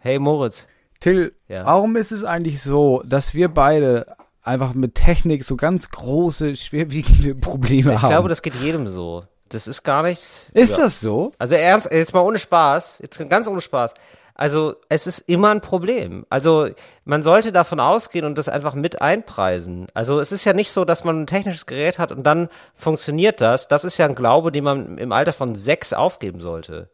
Hey Moritz. Till, Ja. warum ist es eigentlich so, dass wir beide einfach mit Technik so ganz große, schwerwiegende Probleme Ich haben? glaube, das geht jedem so. Das ist gar nichts. ist ja. das so? Also ernst, jetzt mal ohne Spaß, jetzt ganz ohne Spaß. Also es ist immer ein Problem. Also man sollte davon ausgehen und das einfach mit einpreisen. Also es ist ja nicht so, dass man ein technisches Gerät hat und dann funktioniert das. Das ist ja ein Glaube, den man im Alter von sechs aufgeben sollte.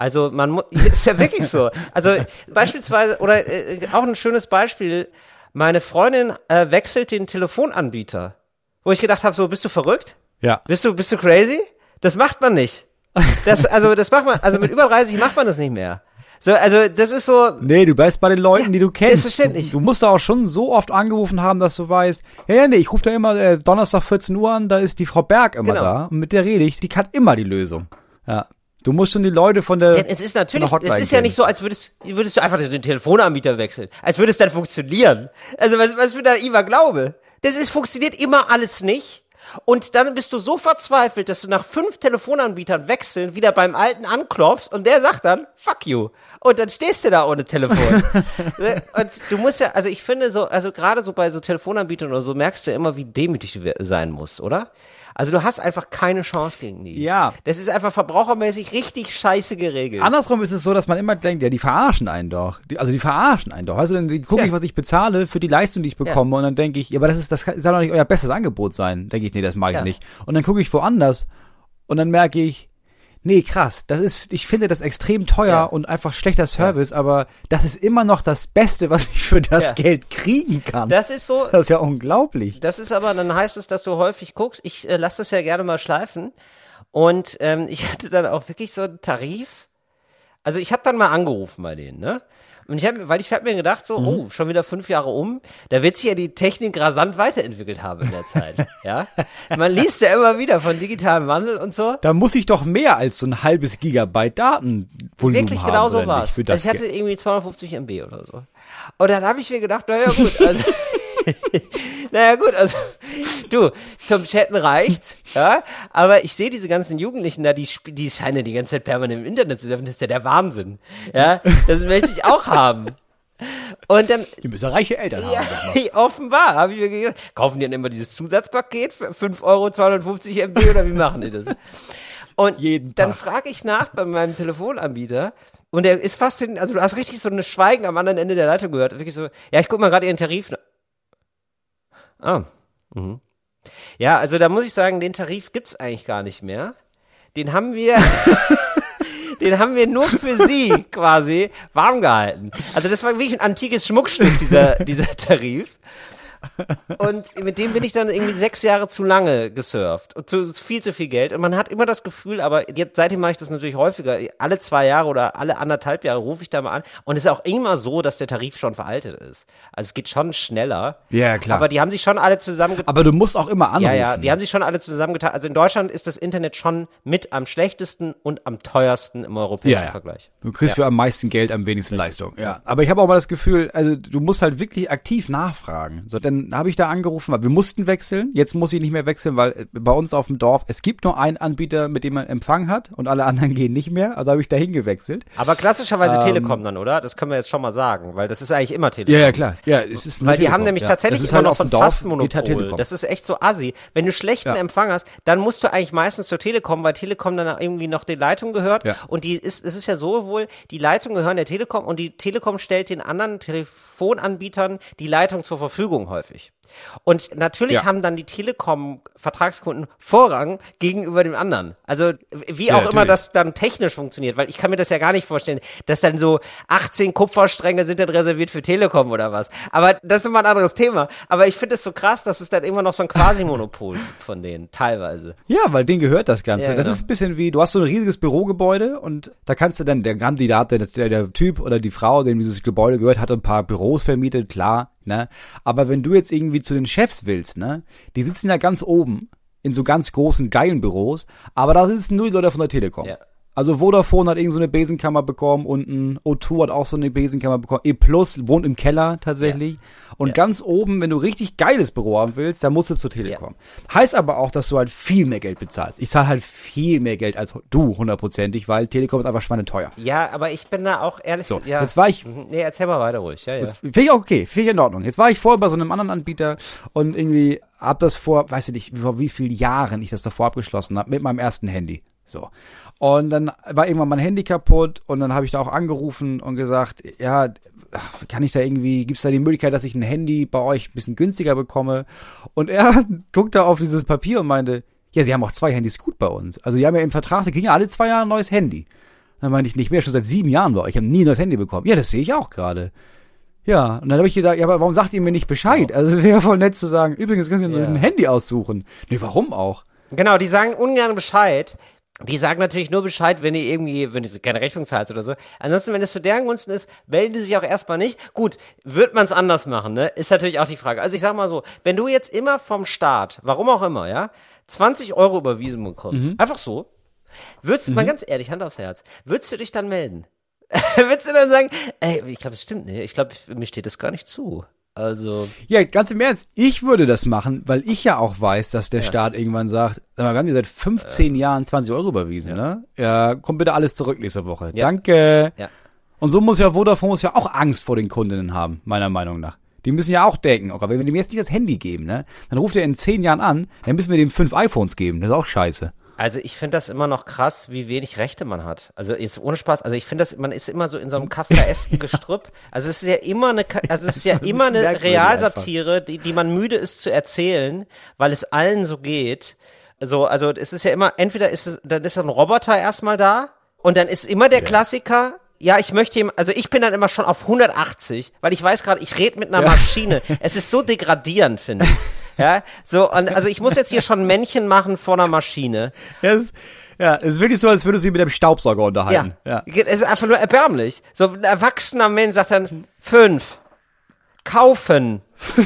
Also man muss, ist ja wirklich so. Also beispielsweise, oder äh, auch ein schönes Beispiel, meine Freundin äh, wechselt den Telefonanbieter. Wo ich gedacht habe, so, bist du verrückt? Ja. Bist du, bist du crazy? Das macht man nicht. Das, also, das macht man, also mit über 30 macht man das nicht mehr. So, also, das ist so, Nee, du bleibst bei den Leuten, die du kennst. selbstverständlich. Du, du musst da auch schon so oft angerufen haben, dass du weißt, ja, ja, nee, ich rufe da immer äh, Donnerstag 14 Uhr an, da ist die Frau Berg immer Genau. da und mit der rede ich, die kann immer die Lösung. Ja. Du musst schon die Leute von der denn es ist natürlich, es ist ja nicht so, als würdest, würdest du einfach den Telefonanbieter wechseln. Als würde es dann funktionieren. Also, was, was für ein naiver Glaube. Das ist, funktioniert immer alles nicht. Und dann bist du so verzweifelt, dass du nach fünf Telefonanbietern wechseln wieder beim alten anklopfst und der sagt dann, fuck you. Und dann stehst du da ohne Telefon. Und du musst ja, also ich finde so, also gerade so bei so Telefonanbietern oder so merkst du immer, wie demütig du sein musst, oder? Also du hast einfach keine Chance gegen die. Ja. Das ist einfach verbrauchermäßig richtig scheiße geregelt. Andersrum ist es so, dass man immer denkt, ja, die verarschen einen doch. Die, also die verarschen einen doch. Also dann gucke Ja. ich, was ich bezahle für die Leistung, die ich bekomme und dann denke ich, ja, aber das ist das soll doch nicht euer bestes Angebot sein. Denke ich, nee, das ich Ja. nicht. Und dann gucke ich woanders und dann merke ich, nee, krass, das ist ich finde das extrem teuer Ja. und einfach schlechter Service, aber das ist immer noch das Beste, was ich für das Ja. Geld kriegen kann. das ist so, das ist ja unglaublich. das ist aber, dann heißt es, dass du häufig guckst. Ich äh, lasse das ja gerne mal schleifen. Und ähm, ich hatte dann auch wirklich so einen Tarif. Also ich habe dann mal angerufen bei denen, ne? Und ich habe, weil ich habe mir gedacht, so, oh, schon wieder fünf Jahre um, da wird sich ja die Technik rasant weiterentwickelt haben in der Zeit. ja, man liest ja immer wieder von digitalem Wandel und so. Da muss ich doch mehr als so ein halbes Gigabyte Datenvolumen Wirklich haben. genau so war es. Also ich hatte irgendwie 250 MB oder so. Und dann habe ich mir gedacht, naja gut, also, naja gut, also du, zum Chatten reicht's, ja, aber ich sehe diese ganzen Jugendlichen da, die, die scheinen die ganze Zeit permanent im Internet zu surfen, das ist ja der Wahnsinn, ja, das möchte ich auch haben. Und dann, Die müssen reiche Eltern haben. ja, offenbar, habe ich mir gedacht, kaufen die dann immer dieses Zusatzpaket für 5 Euro 250 MB oder wie machen die das? Und Jeden dann frage ich nach bei meinem Telefonanbieter und der ist fast hin, also du hast richtig so eine Schweigen am anderen Ende der Leitung gehört. Wirklich so, ja, ich guck mal gerade ihren Tarif. Ah. Mhm. Ja, also da muss ich sagen, den Tarif gibt's eigentlich gar nicht mehr. Den haben wir, den haben wir nur für sie quasi warm gehalten. Also das war wirklich ein antikes Schmuckstück, dieser, dieser Tarif. Und mit dem bin ich dann irgendwie sechs Jahre zu lange gesurft. Und zu, viel zu viel Geld. Und man hat immer das Gefühl, aber jetzt, seitdem mache ich das natürlich häufiger. Alle zwei Jahre oder alle anderthalb Jahre rufe ich da mal an. Und es ist auch immer so, dass der Tarif schon veraltet ist. Also es geht schon schneller. Ja, klar. Aber die haben sich schon alle zusammengetan. Aber du musst auch immer anrufen. Ja, ja, die haben sich schon alle zusammengetan. Also in Deutschland ist das Internet schon mit am schlechtesten und am teuersten im europäischen ja, ja. Vergleich. Du kriegst für am meisten Geld am wenigsten Leistung. Ja. Aber ich habe auch mal das Gefühl, also du musst halt wirklich aktiv nachfragen. So, dann habe ich da angerufen, weil wir mussten wechseln. Jetzt muss ich nicht mehr wechseln, weil äh, bei uns auf dem Dorf, es gibt nur einen Anbieter, mit dem man Empfang hat und alle anderen gehen nicht mehr. Also habe ich da hingewechselt. Aber klassischerweise Ähm, Telekom dann, oder? Das können wir jetzt schon mal sagen, weil das ist eigentlich immer Telekom. Ja, ja, klar. Ja, es ist Weil die Telekom. haben nämlich ja. tatsächlich ist immer halt noch so ein Dorf, fast geht Monopol. halt das ist echt so assi. Wenn du schlechten Ja. Empfang hast, dann musst du eigentlich meistens zur Telekom, weil Telekom dann irgendwie noch die Leitung gehört. Ja. Und die ist, es ist ja so wohl, die Leitung gehören der Telekom und die Telekom stellt den anderen Telefonanbietern die Leitung zur Verfügung häufig. Und natürlich Ja. haben dann die Telekom-Vertragskunden Vorrang gegenüber dem anderen. Also wie Ja, auch immer natürlich. das dann technisch funktioniert, weil ich kann mir das ja gar nicht vorstellen, dass dann so 18 Kupferstränge sind dann reserviert für Telekom oder was. Aber das ist immer ein anderes Thema. Aber ich finde es so krass, dass es dann immer noch so ein Quasi-Monopol von denen, teilweise. Ja, weil denen gehört das Ganze. Ja, das genau. ist ein bisschen wie, du hast so ein riesiges Bürogebäude und da kannst du dann, der Kandidat, der, der, der Typ oder die Frau, dem dieses Gebäude gehört, hat ein paar Büros vermietet, klar, ne? Aber wenn du jetzt irgendwie zu den Chefs willst, ne? Die sitzen ja ganz oben in so ganz großen, geilen Büros, aber da sitzen nur die Leute von der Telekom. Ja. Also Vodafone hat irgend so eine Besenkammer bekommen und ein O2 hat auch so eine Besenkammer bekommen. E Plus wohnt im Keller tatsächlich. Und Ja. ganz oben, wenn du richtig geiles Büro haben willst, dann musst du zur Telekom. Heißt aber auch, dass du halt viel mehr Geld bezahlst. Ich zahle halt viel mehr Geld als du, hundertprozentig, weil Telekom ist einfach schweineteuer. Ja, aber ich bin da auch ehrlich. So, ja. jetzt war ich Mhm. Nee, erzähl mal weiter ruhig. Ja, ja. Finde ich auch okay, finde ich in Ordnung. Jetzt war ich vorher bei so einem anderen Anbieter und irgendwie hab das vor, weiß ich nicht, vor wie vielen Jahren ich das davor abgeschlossen habe, mit meinem ersten Handy. So. Und dann war irgendwann mein Handy kaputt und dann habe ich da auch angerufen und gesagt, ja, kann ich da irgendwie, gibt's da die Möglichkeit, dass ich ein Handy bei euch ein bisschen günstiger bekomme? Und er guckte auf dieses Papier und meinte, ja, sie haben auch zwei Handys gut bei uns. Also die haben ja im Vertrag, sie kriegen ja alle zwei Jahre ein neues Handy. Dann meinte ich, nicht mehr schon seit sieben Jahren bei euch. Ich habe nie ein neues Handy bekommen. Ja, das sehe ich auch gerade. Ja, und dann habe ich gedacht, ja, aber warum sagt ihr mir nicht Bescheid? Also es wäre voll nett zu sagen, übrigens können Sie Ja. ein Handy aussuchen. Nee, warum auch? Genau, die sagen ungern Bescheid. Die sagen natürlich nur Bescheid, wenn die irgendwie, wenn du keine Rechnung zahlst oder so. Ansonsten, wenn es zu deren Gunsten ist, melden die sich auch erstmal nicht. Gut, wird man es anders machen, ne? Ist natürlich auch die Frage. Also ich sag mal so, wenn du jetzt immer vom Staat, warum auch immer, ja, 20 Euro überwiesen bekommst, einfach so, würdest du, mal ganz ehrlich, Hand aufs Herz, würdest du dich dann melden? würdest du dann sagen, ey, ich glaube, es stimmt nicht, ich glaube, mir steht das gar nicht zu. Also, Ja, ganz im Ernst, ich würde das machen, weil ich ja auch weiß, dass der Staat irgendwann sagt, sag mal, wir haben dir seit 15 Jahren 20 Euro überwiesen, ne? Ja, komm bitte alles zurück nächste Woche. Ja. Danke. Ja. Und so muss ja Vodafone muss ja auch Angst vor den Kundinnen haben, meiner Meinung nach. Die müssen ja auch denken, okay, wenn wir dem jetzt nicht das Handy geben, ne, dann ruft er in 10 Jahren an, dann müssen wir dem fünf iPhones geben. Das ist auch scheiße. Also ich finde das immer noch krass, wie wenig Rechte man hat. Also jetzt ohne Spaß. Also ich finde das, man ist immer so in so einem kafkaesken Gestrüpp. Also es ist ja immer eine, also es ist ja immer eine Realsatire, die, die man müde ist zu erzählen, weil es allen so geht. So, also es ist ja immer, entweder ist es, dann ist ein Roboter erstmal da und dann ist immer der Klassiker. Ja, ich möchte ihm, also ich bin dann immer schon auf 180, weil ich weiß gerade, ich rede mit einer Maschine. Es ist so degradierend, finde ich. Ja, so, und also ich muss jetzt hier schon Männchen machen vor einer Maschine. Ja, es, ja, es ist wirklich so, als würdest du dich mit dem Staubsauger Ja. unterhalten. Ja. Es ist einfach nur erbärmlich. So ein erwachsener Mensch sagt dann fünf. Kaufen.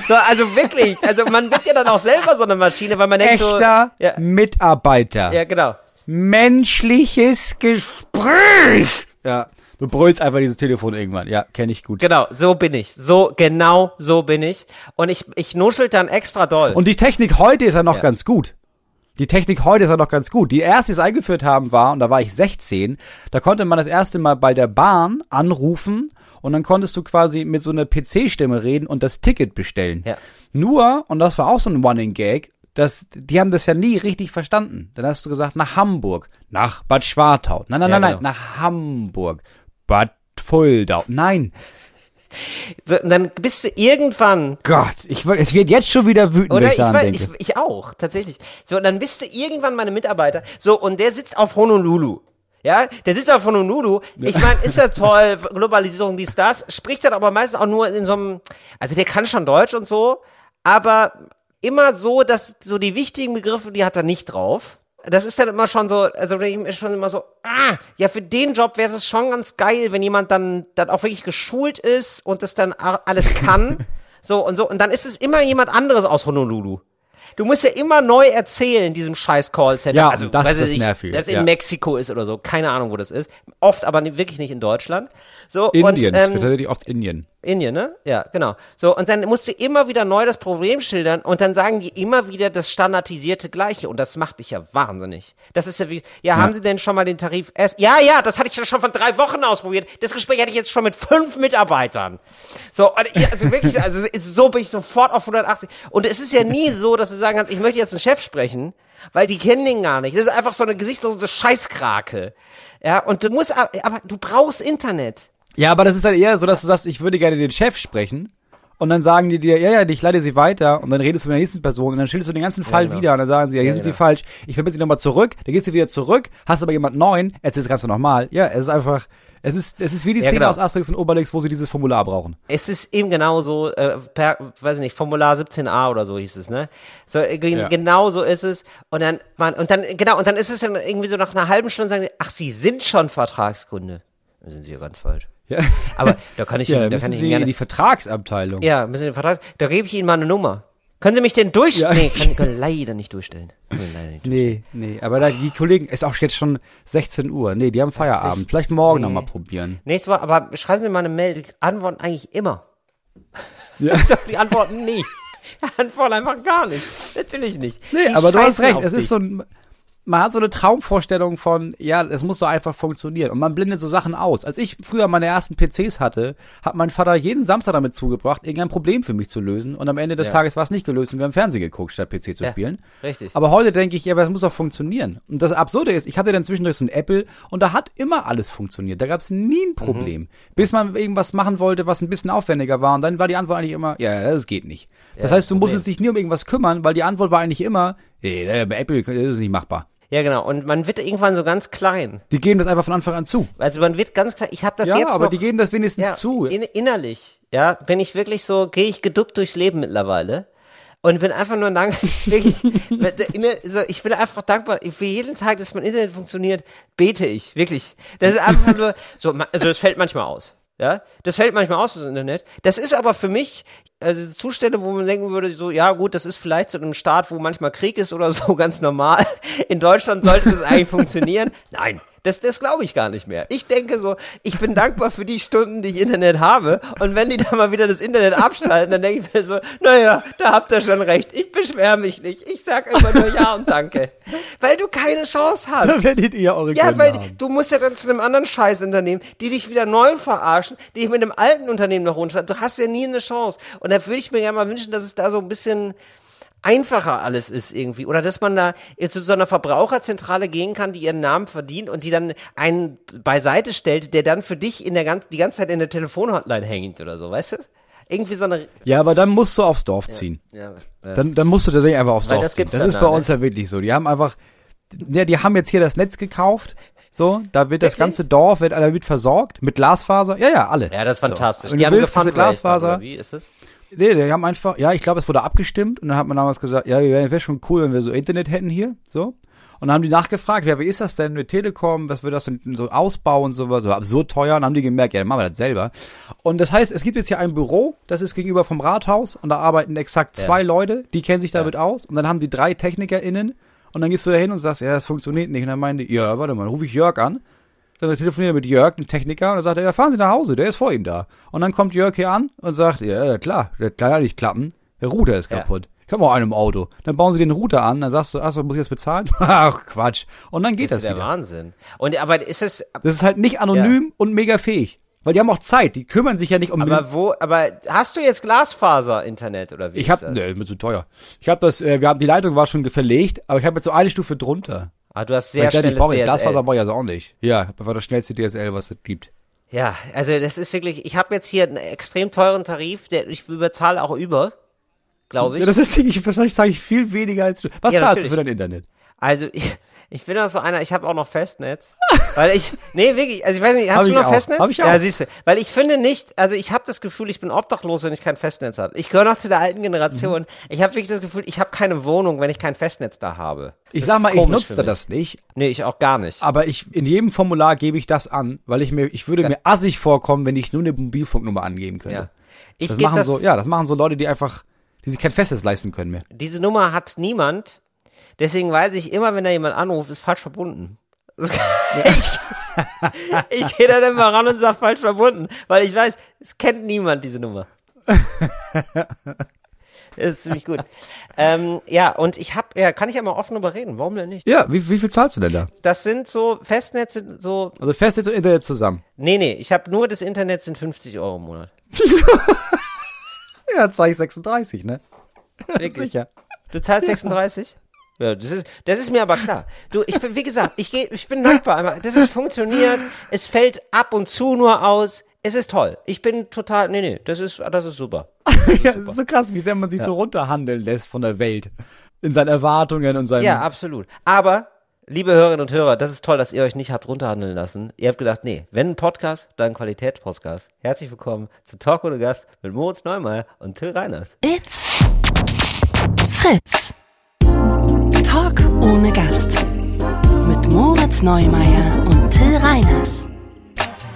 So, also wirklich. Also man wird ja dann auch selber so eine Maschine, weil man denkt so. Echter Ja, Mitarbeiter. ja, genau. Menschliches Gespräch. Ja. Du brüllst einfach dieses Telefon irgendwann. Ja, kenne ich gut. Genau, so bin ich. So, genau so bin ich. Und ich, ich nuschel dann extra doll. Und die Technik heute ist ja noch Ja. ganz gut. Die Technik heute ist ja noch ganz gut. Die erste, die es eingeführt haben, war, und da war ich 16, da konnte man das erste Mal bei der Bahn anrufen und dann konntest du quasi mit so einer PC-Stimme reden und das Ticket bestellen. Ja. Nur, und das war auch so ein Running-Gag, dass, die haben das ja nie richtig verstanden. Dann hast du gesagt, nach Hamburg, nach Bad Schwartau. Nein, nein, Ja, nein, nein, genau. nach Hamburg. Bad Fuldau. Nein. so, dann bist du irgendwann Gott, ich, will- es wird jetzt schon wieder wütend, Oder ich ich, weiß, ich, ich auch, tatsächlich. So, und dann bist du irgendwann meine Mitarbeiter. So, und der sitzt auf Honolulu. Ja, der sitzt auf Honolulu. Ich meine, ist ja toll, Globalisierung, dies, das. Spricht dann aber meistens auch nur in so einem, also der kann schon Deutsch und so, aber immer so, dass so die wichtigen Begriffe, die hat er nicht drauf. Das ist dann immer schon so, also ich ist schon immer so, ah, ja, für den Job wäre es schon ganz geil, wenn jemand dann, dann auch wirklich geschult ist und das dann alles kann. so und so. Und dann ist es immer jemand anderes aus Honolulu. Du musst ja immer neu erzählen, diesem scheiß Callcenter. Ja, also, das ist ich Nervige, Das in ja. Mexiko ist oder so. Keine Ahnung, wo das ist. Oft, aber wirklich nicht in Deutschland. So, Indien, und, ähm, tatsächlich oft Indien. Indien, ne? Ja, genau. So, und dann musst du immer wieder neu das Problem schildern und dann sagen die immer wieder das standardisierte Gleiche und das macht dich ja wahnsinnig. Das ist ja wie, ja, haben Sie denn schon mal den Tarif S? Ja, ja, das hatte ich ja schon vor drei Wochen ausprobiert. Das Gespräch hatte ich jetzt schon mit fünf Mitarbeitern. So, also wirklich, also so bin ich sofort auf 180. Und es ist ja nie so, dass du sagen kannst, ich möchte jetzt einen Chef sprechen, weil die kennen den gar nicht. Das ist einfach so eine gesichtslose Scheißkrake. Ja, und du musst, aber du brauchst Internet. Ja, aber das ist halt eher so, dass du sagst, ich würde gerne den Chef sprechen. Und dann sagen die dir, ja, ja, ich leite sie weiter. Und dann redest du mit der nächsten Person und dann schilderst du den ganzen Fall genau. wieder. Und dann sagen sie, ja, hier sind sie genau. falsch. Ich verbinde sie nochmal zurück. Dann gehst du wieder zurück, hast aber jemand neuen, erzählst das Ganze nochmal. Ja, es ist einfach, es ist, es ist wie die Ja, Szene genau. aus Asterix und Obelix, wo sie dieses Formular brauchen. Es ist eben genauso, äh, per, weiß ich nicht, Formular 17a oder so hieß es, ne? So, äh, gen- Ja. genau so ist es. Und dann, man, und dann, genau, und dann ist es dann irgendwie so nach einer halben Stunde sagen die, ach, Sie sind schon Vertragskunde. Da sind Sie ja ganz falsch. Ja, Aber da kann ich, ja da kann ich sie gerne, die Vertragsabteilung. ja, müssen den Vertrag, da gebe ich Ihnen mal eine Nummer. Können Sie mich denn durchstellen? Nee, kann, können leider nicht durchstellen. Können leider nicht Nee, nee, aber da, die Kollegen, ist auch jetzt schon 16 Uhr. Nee, die haben Feierabend. 16, Vielleicht morgen nee. noch mal probieren. Nächstes Mal, aber schreiben Sie mal eine Mail. Die antworten eigentlich immer. Ja. Also, die antworten nie. Die antworten einfach gar nicht. Natürlich nicht. Nee, Die aber du hast recht. Es ist so ein, man hat so eine Traumvorstellung von, ja, es muss so einfach funktionieren. Und man blendet so Sachen aus. Als ich früher meine ersten PCs hatte, hat mein Vater jeden Samstag damit zugebracht, irgendein Problem für mich zu lösen. Und am Ende des Ja. Tages war es nicht gelöst und wir haben Fernsehen geguckt, statt PC zu Ja, spielen. Richtig. Aber heute denke ich, ja, aber es muss doch funktionieren. Und das Absurde ist, ich hatte dann zwischendurch so ein Apple und da hat immer alles funktioniert. Da gab es nie ein Problem. Mhm. Bis man irgendwas machen wollte, was ein bisschen aufwendiger war. Und dann war die Antwort eigentlich immer, ja, das geht nicht. Das Ja, heißt, du Problem. musstest dich nie um irgendwas kümmern, weil die Antwort war eigentlich immer, nee, bei Apple das ist nicht machbar. Ja, genau. Und man wird irgendwann so ganz klein. Die geben das einfach von Anfang an zu. Also man wird ganz klein. Ich habe das ja, jetzt aber noch, die geben das wenigstens ja, zu. In, innerlich, ja, bin ich wirklich so, gehe ich geduckt durchs Leben mittlerweile. Und bin einfach nur dankbar, wirklich, ich bin einfach dankbar, für jeden Tag, dass mein Internet funktioniert, bete ich, wirklich. Das ist einfach nur, so, also es fällt manchmal aus, ja, das fällt manchmal aus, das Internet. Das ist aber für mich, also Zustände, wo man denken würde, so, ja gut, das ist vielleicht so einem Staat, wo manchmal Krieg ist oder so, ganz normal. In Deutschland sollte das eigentlich funktionieren. Nein, das, das glaube ich gar nicht mehr. Ich denke so, ich bin dankbar für die Stunden, die ich Internet habe. Und wenn die da mal wieder das Internet abschalten, dann denke ich mir so, naja, da habt ihr schon recht. Ich beschwere mich nicht. Ich sag immer nur Ja und Danke. Weil du keine Chance hast. Da werdet ihr eure Ja, Gründe weil haben. du musst ja dann zu einem anderen Scheißunternehmen, die dich wieder neu verarschen, die dich mit einem alten Unternehmen noch runterschreiben. Du hast ja nie eine Chance. Und da würde ich mir gerne mal wünschen, dass es da so ein bisschen einfacher alles ist irgendwie. Oder dass man da zu so einer Verbraucherzentrale gehen kann, die ihren Namen verdient und die dann einen beiseite stellt, der dann für dich in der ganz, die ganze Zeit in der Telefonhotline hängt oder so, weißt du? Irgendwie so eine. Ja, aber dann musst du aufs Dorf ziehen. Ja, ja. Dann, dann musst du tatsächlich einfach aufs Weil Dorf das ziehen. Das ist da, bei ne? uns ja wirklich so. Die haben einfach, ja, die haben jetzt hier das Netz gekauft. So, da wird das ganze Dorf wird alle mit versorgt mit Glasfaser. Ja, ja, alle. ja, das ist fantastisch. So. Und die haben willst Glasfaser. Wie ist das? Nee, die haben einfach, ja, ich glaube, es wurde abgestimmt und dann hat man damals gesagt, ja, wäre schon cool, wenn wir so Internet hätten hier, so. Und dann haben die nachgefragt, ja, wie ist das denn mit Telekom, was wird das denn so Ausbau und so was, so absurd teuer. Und dann haben die gemerkt, ja, dann machen wir das selber. Und das heißt, es gibt jetzt hier ein Büro, das ist gegenüber vom Rathaus und da arbeiten exakt zwei Leute, die kennen sich damit aus. Und dann haben die drei TechnikerInnen und dann gehst du da hin und sagst, ja, das funktioniert nicht. Und dann meinen die, ja, warte mal, rufe ich Jörg an. Dann telefoniert er mit Jörg, dem Techniker, und dann sagt er, ja, fahren Sie nach Hause, der ist vor Ihnen da. Und dann kommt Jörg hier an und sagt, ja, klar, der kann ja nicht klappen, der Router ist Ja. kaputt. Ich habe auch einen im Auto. Dann bauen sie den Router an, dann sagst du, achso, muss ich das bezahlen? Ach, Quatsch. Und dann geht Das das, ist der wieder. Wahnsinn. Und aber ist es, Das ist halt nicht anonym und mega fähig. Weil die haben auch Zeit, die kümmern sich ja nicht um aber wo, aber hast du jetzt Glasfaser-Internet oder wie Ich ist hab, das? ne, mir zu teuer. Ich habe das, äh, wir haben die Leitung war schon verlegt, aber ich habe jetzt so eine Stufe drunter. Ah, du hast sehr dachte, ich schnelles brauche Glasfaser DSL. brauche ich also auch nicht. Ja, das war das schnellste DSL, was es gibt. Ja, also das ist wirklich, ich habe jetzt hier einen extrem teuren Tarif, der ich überzahle auch über, glaube ich. Ja, das ist, ich, wahrscheinlich sage ich viel weniger als du. Was Ja, zahlst du für dein Internet? Also ich, ich bin auch so einer, ich habe auch noch Festnetz. weil ich, nee, wirklich, also ich weiß nicht, hast Hab du noch auch. Festnetz? Hab ich Ja, auch. siehst du. Weil ich finde nicht, also ich habe das Gefühl, ich bin obdachlos, wenn ich kein Festnetz habe. Ich gehöre noch zu der alten Generation. Mhm. Ich habe wirklich das Gefühl, ich habe keine Wohnung, wenn ich kein Festnetz da habe. Ich Das sag mal, ich nutze das nicht, Nee, ich auch gar nicht. aber ich in jedem Formular gebe ich das an, weil ich mir, ich würde mir assig vorkommen, wenn ich nur eine Mobilfunknummer angeben könnte. Ja. Ich Das machen das, so, ja, das machen so Leute, die einfach, die sich kein Festes leisten können mehr. diese Nummer hat niemand. Deswegen weiß ich immer, wenn da jemand anruft, ist falsch verbunden. ich ich gehe da dann mal ran und sag falsch verbunden, weil ich weiß, es kennt niemand diese Nummer. Das ist ziemlich gut. ähm, ja, und ich hab, ja, kann ich ja mal offen darüber reden, warum denn nicht? Ja, wie, wie viel zahlst du denn da? Das sind so, Festnetz sind so, Also Festnetz und Internet zusammen. nee, nee, ich habe nur das Internet sind 50 Euro im Monat. Ja, zahle ich 36, ne? Wirklich. Sicher. Du zahlst 36? Ja, das ist, das ist mir aber klar. Du, ich bin, wie gesagt, ich gehe, ich bin dankbar. einmal. Das ist funktioniert. Es fällt ab und zu nur aus. Es ist toll. Ich bin total, nee, nee, das ist, das ist super. ja, es ist so krass, wie sehr man sich so runterhandeln lässt von der Welt. In seinen Erwartungen und seinem. Ja, absolut. Aber, liebe Hörerinnen und Hörer, das ist toll, dass ihr euch nicht habt runterhandeln lassen. Ihr habt gedacht, nee, wenn ein Podcast, dann ein Qualitätspodcast. Herzlich willkommen zu Talk ohne Gast mit Moritz Neumeier und Till Reiners. It's Fritz. Talk ohne Gast. Mit Moritz Neumeier und Till Reiners.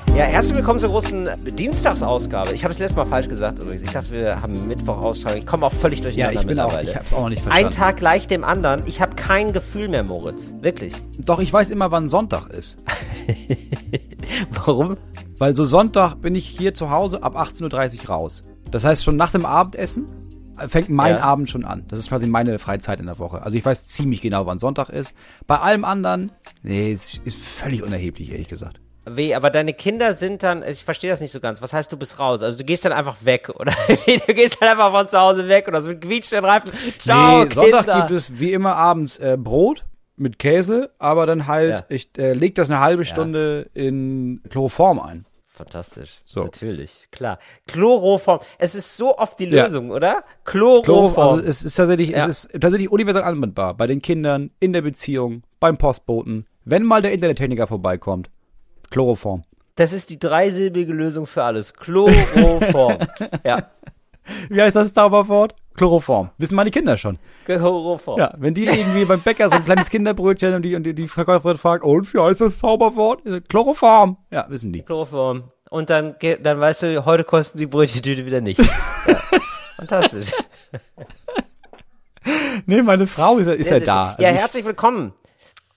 Ja, herzlich willkommen zur großen Dienstagsausgabe. Ich habe es letztes Mal falsch gesagt übrigens. Ich dachte, wir haben Mittwoch Ausstrahlung. Ich komme auch völlig Ja, durcheinander ich bin auch, mittlerweile. ich hab's auch noch nicht verstanden. Ein Tag gleich dem anderen. Ich habe kein Gefühl mehr, Moritz. Wirklich. Doch, ich weiß immer, wann Sonntag ist. Warum? Weil so Sonntag bin ich hier zu Hause ab 18.30 Uhr raus. Das heißt, schon nach dem Abendessen fängt mein Ja. Abend schon an. Das ist quasi meine Freizeit in der Woche. Also ich weiß ziemlich genau, wann Sonntag ist. Bei allem anderen, nee, es ist völlig unerheblich, ehrlich gesagt. Weh, aber deine Kinder sind dann, ich verstehe das nicht so ganz. Was heißt, du bist raus? Also du gehst dann einfach weg, oder? du gehst dann einfach von zu Hause weg oder so mit quietschenden Reifen. Ciao, nee, Sonntag Kinder. gibt es wie immer abends äh, Brot mit Käse, aber dann halt, Ja. ich äh, leg das eine halbe Stunde in Chloroform ein. Fantastisch. So. Natürlich, klar. Chloroform. Es ist so oft die Ja. Lösung, oder? Chloroform, Chloroform. also es ist tatsächlich, Ja. es ist tatsächlich universell anwendbar. Bei den Kindern, in der Beziehung, beim Postboten, wenn mal der Internettechniker vorbeikommt. Chloroform. das ist die dreisilbige Lösung für alles. Chloroform. ja. Wie heißt das Zauberwort? Chloroform. Wissen meine Kinder schon. Chloroform. Ja, wenn die irgendwie beim Bäcker so ein kleines Kinderbrötchen und die, und die, die Verkäuferin fragt, und wie heißt das Zauberwort? Ich Chloroform. Ja, wissen die. Chloroform. Und dann, dann weißt du, heute kosten die Brötchentüte wieder nichts. ja. Fantastisch. Nee, meine Frau ist, ja- ist ja sehr da. Ja, Also ich- herzlich willkommen.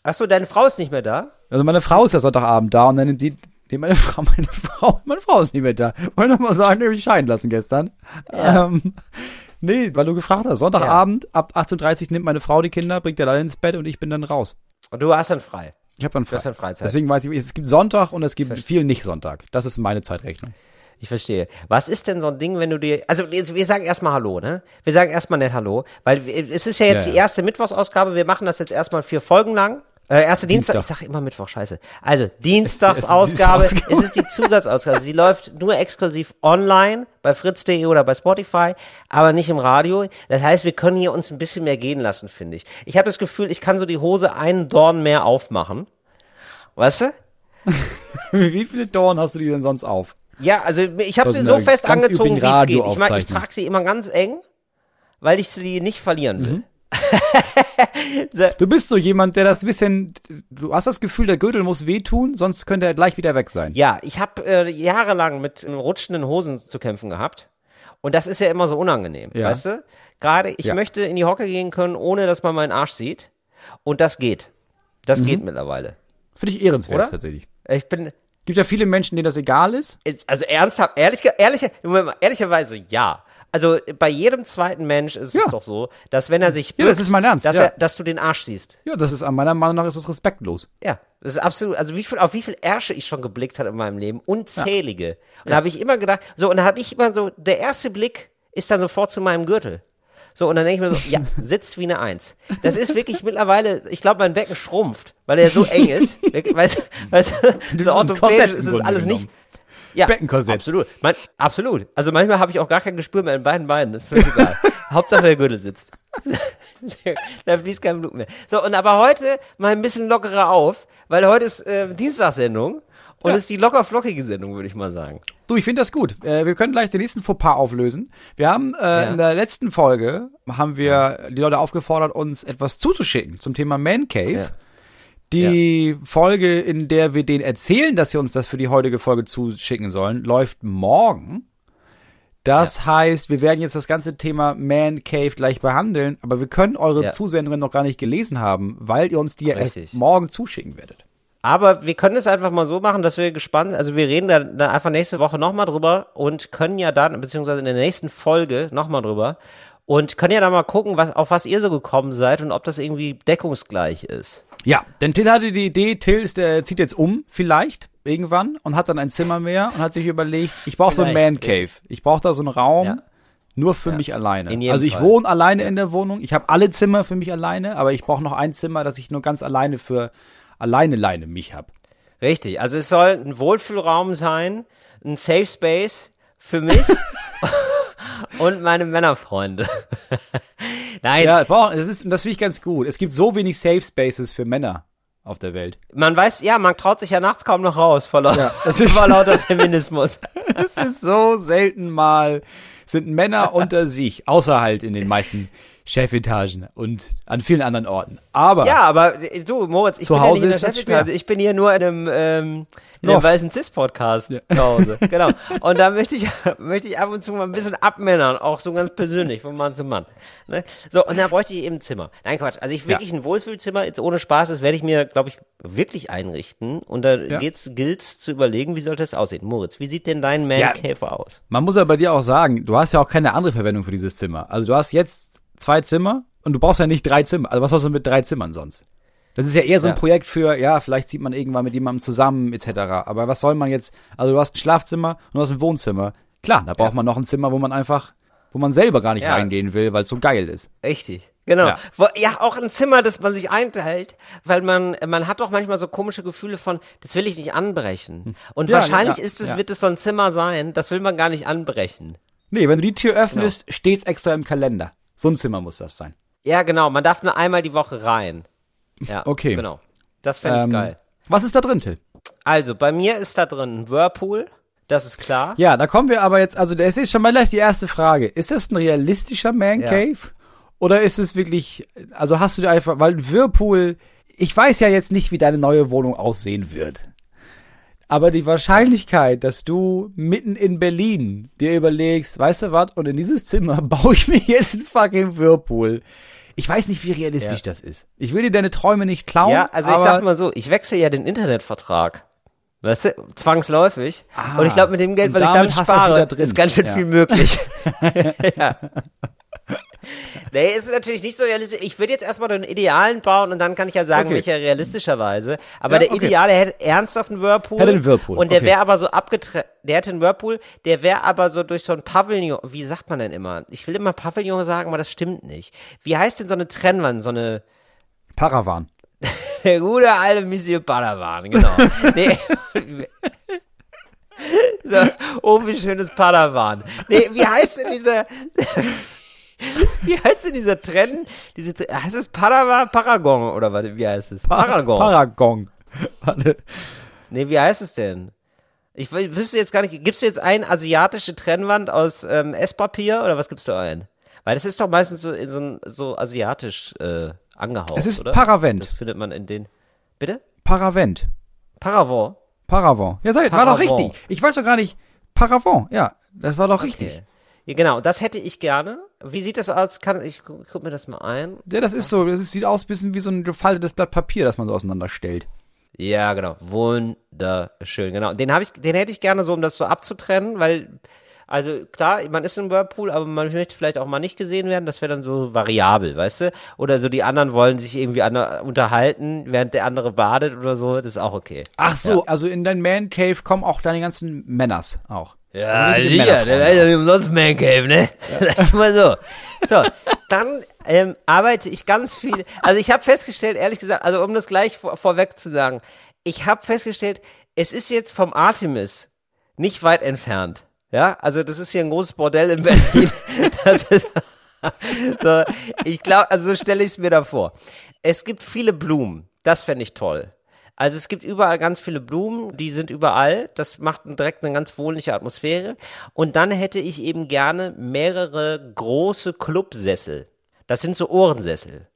Achso, deine Frau ist nicht mehr da? Also meine Frau ist ja Sonntagabend da und dann nimmt die, nee, meine Frau, meine Frau, meine Frau ist nicht mehr da. Wollte noch mal sagen, die hab ich scheiden lassen gestern. Ja. Ähm, nee, weil du gefragt hast. Sonntagabend ab 18.30 Uhr nimmt meine Frau die Kinder, bringt die alleine ins Bett und ich bin dann raus. Und du hast dann frei. Ich habe dann Du frei. hast dann Freizeit. Deswegen weiß ich, es gibt Sonntag und es gibt viel nicht Sonntag. Das ist meine Zeitrechnung. Ich verstehe. Was ist denn so ein Ding, wenn du dir, also wir sagen erstmal Hallo, ne? Wir sagen erstmal nicht Hallo, weil es ist ja jetzt Ja, die ja. erste Mittwochsausgabe. Wir machen das jetzt erstmal vier Folgen lang. Äh, erste Dienstag. Dienstag. Ich sag immer Mittwoch, scheiße. Also Dienstagsausgabe. Es ist die Zusatzausgabe. Sie läuft nur exklusiv online bei fritz.de oder bei Spotify, aber nicht im Radio. Das heißt, wir können hier uns ein bisschen mehr gehen lassen, finde ich. Ich habe das Gefühl, ich kann so die Hose einen Dorn mehr aufmachen. Weißt du? Wie viele Dorn hast du die denn sonst auf? Ja, also ich habe sie so fest angezogen, wie es geht. Ich, mag, ich trage sie immer ganz eng, weil ich sie nicht verlieren will. Mhm. Du bist so jemand, der das bisschen, du hast das Gefühl, der Gürtel muss wehtun, sonst könnte er gleich wieder weg sein. Ja, ich habe äh, jahrelang mit rutschenden Hosen zu kämpfen gehabt. Und das ist ja immer so unangenehm, Ja. weißt du? Gerade, ich Ja. möchte in die Hocke gehen können, ohne dass man meinen Arsch sieht. Und das geht. Das Mhm. geht mittlerweile. Finde ich ehrenswert Oder? tatsächlich. Ich bin, Gibt ja viele Menschen, denen das egal ist. also ernsthaft, ehrlich, ehrlich, ehrlicherweise ja. Also bei jedem zweiten Mensch ist Ja. es doch so, dass wenn er sich Ja, das bückt, ist mein Ernst, dass, ja. er, dass du den Arsch siehst. Ja, das ist, meiner Meinung nach ist das respektlos. Ja, das ist absolut, also wie viel, auf wie viel Ärsche ich schon geblickt habe in meinem Leben, unzählige. Und da habe ich immer gedacht, so, und dann habe ich immer so, der erste Blick ist dann sofort zu meinem Gürtel. So, und dann denke ich mir so, ja, sitzt wie eine Eins. Das ist wirklich mittlerweile, ich glaube, mein Becken schrumpft, weil er so eng ist. Weißt du, so orthopädisch ist es alles nicht. Ja, Beckenkorsett. Absolut. Man, absolut. Also manchmal habe ich auch gar kein Gespür mehr in beiden Beinen. Das ist völlig egal. Hauptsache der Gürtel sitzt. da fließt kein Blut mehr. So, und aber heute mal ein bisschen lockerer auf, weil heute ist äh, Dienstagssendung und Ja. es ist die locker flockige Sendung, würde ich mal sagen. Du, ich finde das gut. Äh, wir können gleich den nächsten Fauxpas auflösen. Wir haben äh, Ja. in der letzten Folge haben wir die Leute aufgefordert, uns etwas zuzuschicken zum Thema Man Cave. Ja. Die Folge, in der wir denen erzählen, dass sie uns das für die heutige Folge zuschicken sollen, läuft morgen. Das heißt, wir werden jetzt das ganze Thema Man Cave gleich behandeln, aber wir können eure Ja. Zusendungen noch gar nicht gelesen haben, weil ihr uns die ja erst morgen zuschicken werdet. Aber wir können es einfach mal so machen, dass wir gespannt, also wir reden da dann einfach nächste Woche nochmal drüber und können ja dann, beziehungsweise in der nächsten Folge nochmal drüber und können ja dann mal gucken, was, auf was ihr so gekommen seid und ob das irgendwie deckungsgleich ist. Ja, denn Till hatte die Idee, Till ist, der zieht jetzt um, vielleicht, irgendwann, und hat dann ein Zimmer mehr und hat sich überlegt, ich brauche so ein Man Cave. Ich brauche da so einen Raum, Ja. nur für Ja. mich alleine. Also ich Fall. wohne alleine in der Wohnung, ich habe alle Zimmer für mich alleine, aber ich brauche noch ein Zimmer, das ich nur ganz alleine für alleine alleine mich habe. Richtig, also es soll ein Wohlfühlraum sein, ein Safe Space für mich und meine Männerfreunde. Nein, Ja, das ist, das finde ich ganz gut. Es gibt so wenig Safe Spaces für Männer auf der Welt. man weiß, ja, man traut sich ja nachts kaum noch raus vor, lau das ist- vor lauter Feminismus. Es ist so selten mal, sind Männer unter sich, außer halt in den meisten Chefetagen und an vielen anderen Orten. Aber Ja, aber äh, du, Moritz, ich bin Hause ja nicht in der Chefetage. Ich bin hier nur in einem, ähm, in einem Loft. weißen Cis-Podcast zu Hause. Genau. Und da möchte ich, möchte ich ab und zu mal ein bisschen abmännern, auch so ganz persönlich, von Mann zu Mann. Ne? So, und da bräuchte ich eben ein Zimmer. Nein, Quatsch. Also ich wirklich ein Wohlfühlzimmer, jetzt ohne Spaß, das werde ich mir, glaube ich, wirklich einrichten. Und da Ja. geht's, gilt's zu überlegen, wie sollte das aussehen. Moritz, wie sieht denn dein Man Ja. Cave aus? man muss ja bei dir auch sagen, du hast ja auch keine andere Verwendung für dieses Zimmer. Also du hast jetzt zwei Zimmer und du brauchst ja nicht drei Zimmer. Also was sollst du mit drei Zimmern sonst? Das ist ja eher so ein Ja. Projekt für, ja, vielleicht zieht man irgendwann mit jemandem zusammen, etc. Aber was soll man jetzt, also du hast ein Schlafzimmer und du hast ein Wohnzimmer. Klar, da braucht Ja. man noch ein Zimmer, wo man einfach, wo man selber gar nicht Ja. reingehen will, weil es so geil ist. Richtig. Genau. Ja. Wo, ja, auch ein Zimmer, das man sich einteilt, weil man, man hat doch manchmal so komische Gefühle von, das will ich nicht anbrechen. Und Ja, wahrscheinlich ja, ist es, wird es so ein Zimmer sein, das will man gar nicht anbrechen. Nee, wenn du die Tür öffnest, steht's extra im Kalender. So ein Zimmer muss das sein. Ja, genau, man darf nur einmal die Woche rein. Ja, Okay. Genau. Das fände ich Ähm, geil. Was ist da drin, Till? Also, bei mir ist da drin ein Whirlpool, das ist klar. Ja, da kommen wir aber jetzt, also das ist schon mal gleich die erste Frage. Ist das ein realistischer Man Ja. Cave? Oder ist es wirklich, also hast du dir einfach, weil ein Whirlpool, ich weiß ja jetzt nicht, wie deine neue Wohnung aussehen wird. Aber die Wahrscheinlichkeit, dass du mitten in Berlin dir überlegst, weißt du was, und in dieses Zimmer baue ich mir jetzt einen fucking Whirlpool. Ich weiß nicht, wie realistisch Ja. das ist. Ich will dir deine Träume nicht klauen. Ja, also ich sag mal so, ich wechsle ja den Internetvertrag. Weißt du, zwangsläufig. Ah, und ich glaube, mit dem Geld, was ich damit spare, ist ganz schön Ja. viel möglich. ja. Nee, ist natürlich nicht so realistisch. Ich würde jetzt erstmal den Idealen bauen und dann kann ich ja sagen, Okay. welcher realistischerweise. Aber Ja, der okay. Ideale hätte ernsthaft einen Whirlpool. Hätte einen Whirlpool, Und der okay. wäre aber so abgetrennt. Der hätte einen Whirlpool, der wäre aber so durch so ein Pavillon. Wie sagt man denn immer? Ich will immer Pavillon sagen, aber das stimmt nicht. Wie heißt denn so eine Trennwand? So eine. Paravan. Der gute alte Monsieur Padawan, genau. nee. so, oh, wie schönes Padawan. Nee, wie heißt denn dieser, wie heißt denn dieser Trend, diese, heißt es Padawan, Paragon, oder was, wie heißt es? Paragon. Paragon. Warte. nee, wie heißt es denn? Ich wüsste jetzt gar nicht, gibst du jetzt eine asiatische Trennwand aus ähm, Esspapier, oder was gibst du ein? Weil das ist doch meistens so, in so, ein- so asiatisch äh, angehaucht, Es ist oder? Paravent. Das findet man in den, bitte? Paravent. Paravent. Paravent. Ja, sei, war doch Paravent. richtig. Ich weiß doch gar nicht. Paravent, ja. Das war doch richtig. Okay. Ja, genau, das hätte ich gerne. Wie sieht das aus? Kann, ich gu- guck mir das mal ein. Ja, das ist so. Das ist, sieht aus ein bisschen wie so ein gefaltetes Blatt Papier, das man so auseinanderstellt. Ja, genau. Wunderschön, genau. Den habe ich, den hätte ich gerne so, um das so abzutrennen, weil, also klar, man ist im Whirlpool, aber man möchte vielleicht auch mal nicht gesehen werden. Das wäre dann so variabel, weißt du? Oder so die anderen wollen sich irgendwie unterhalten, während der andere badet oder so. Das ist auch okay. Ach so, also in dein Man Cave kommen auch deine ganzen Männers auch. Ja, Also Männerfrauen. das ist ja umsonst Man Cave, ne? Sag mal so. So, dann ähm, arbeite ich ganz viel. Also ich habe festgestellt, ehrlich gesagt, also um das gleich vor, vorweg zu sagen, ich habe festgestellt, es ist jetzt vom Artemis nicht weit entfernt. Ja, also das ist hier ein großes Bordell in Berlin. Das ist so, ich glaube, also so stelle ich es mir da vor. Es gibt viele Blumen. Das fände ich toll. Also es gibt überall ganz viele Blumen, die sind überall. Das macht direkt eine ganz wohnliche Atmosphäre. Und dann hätte ich eben gerne mehrere große Clubsessel. Das sind so Ohrensessel.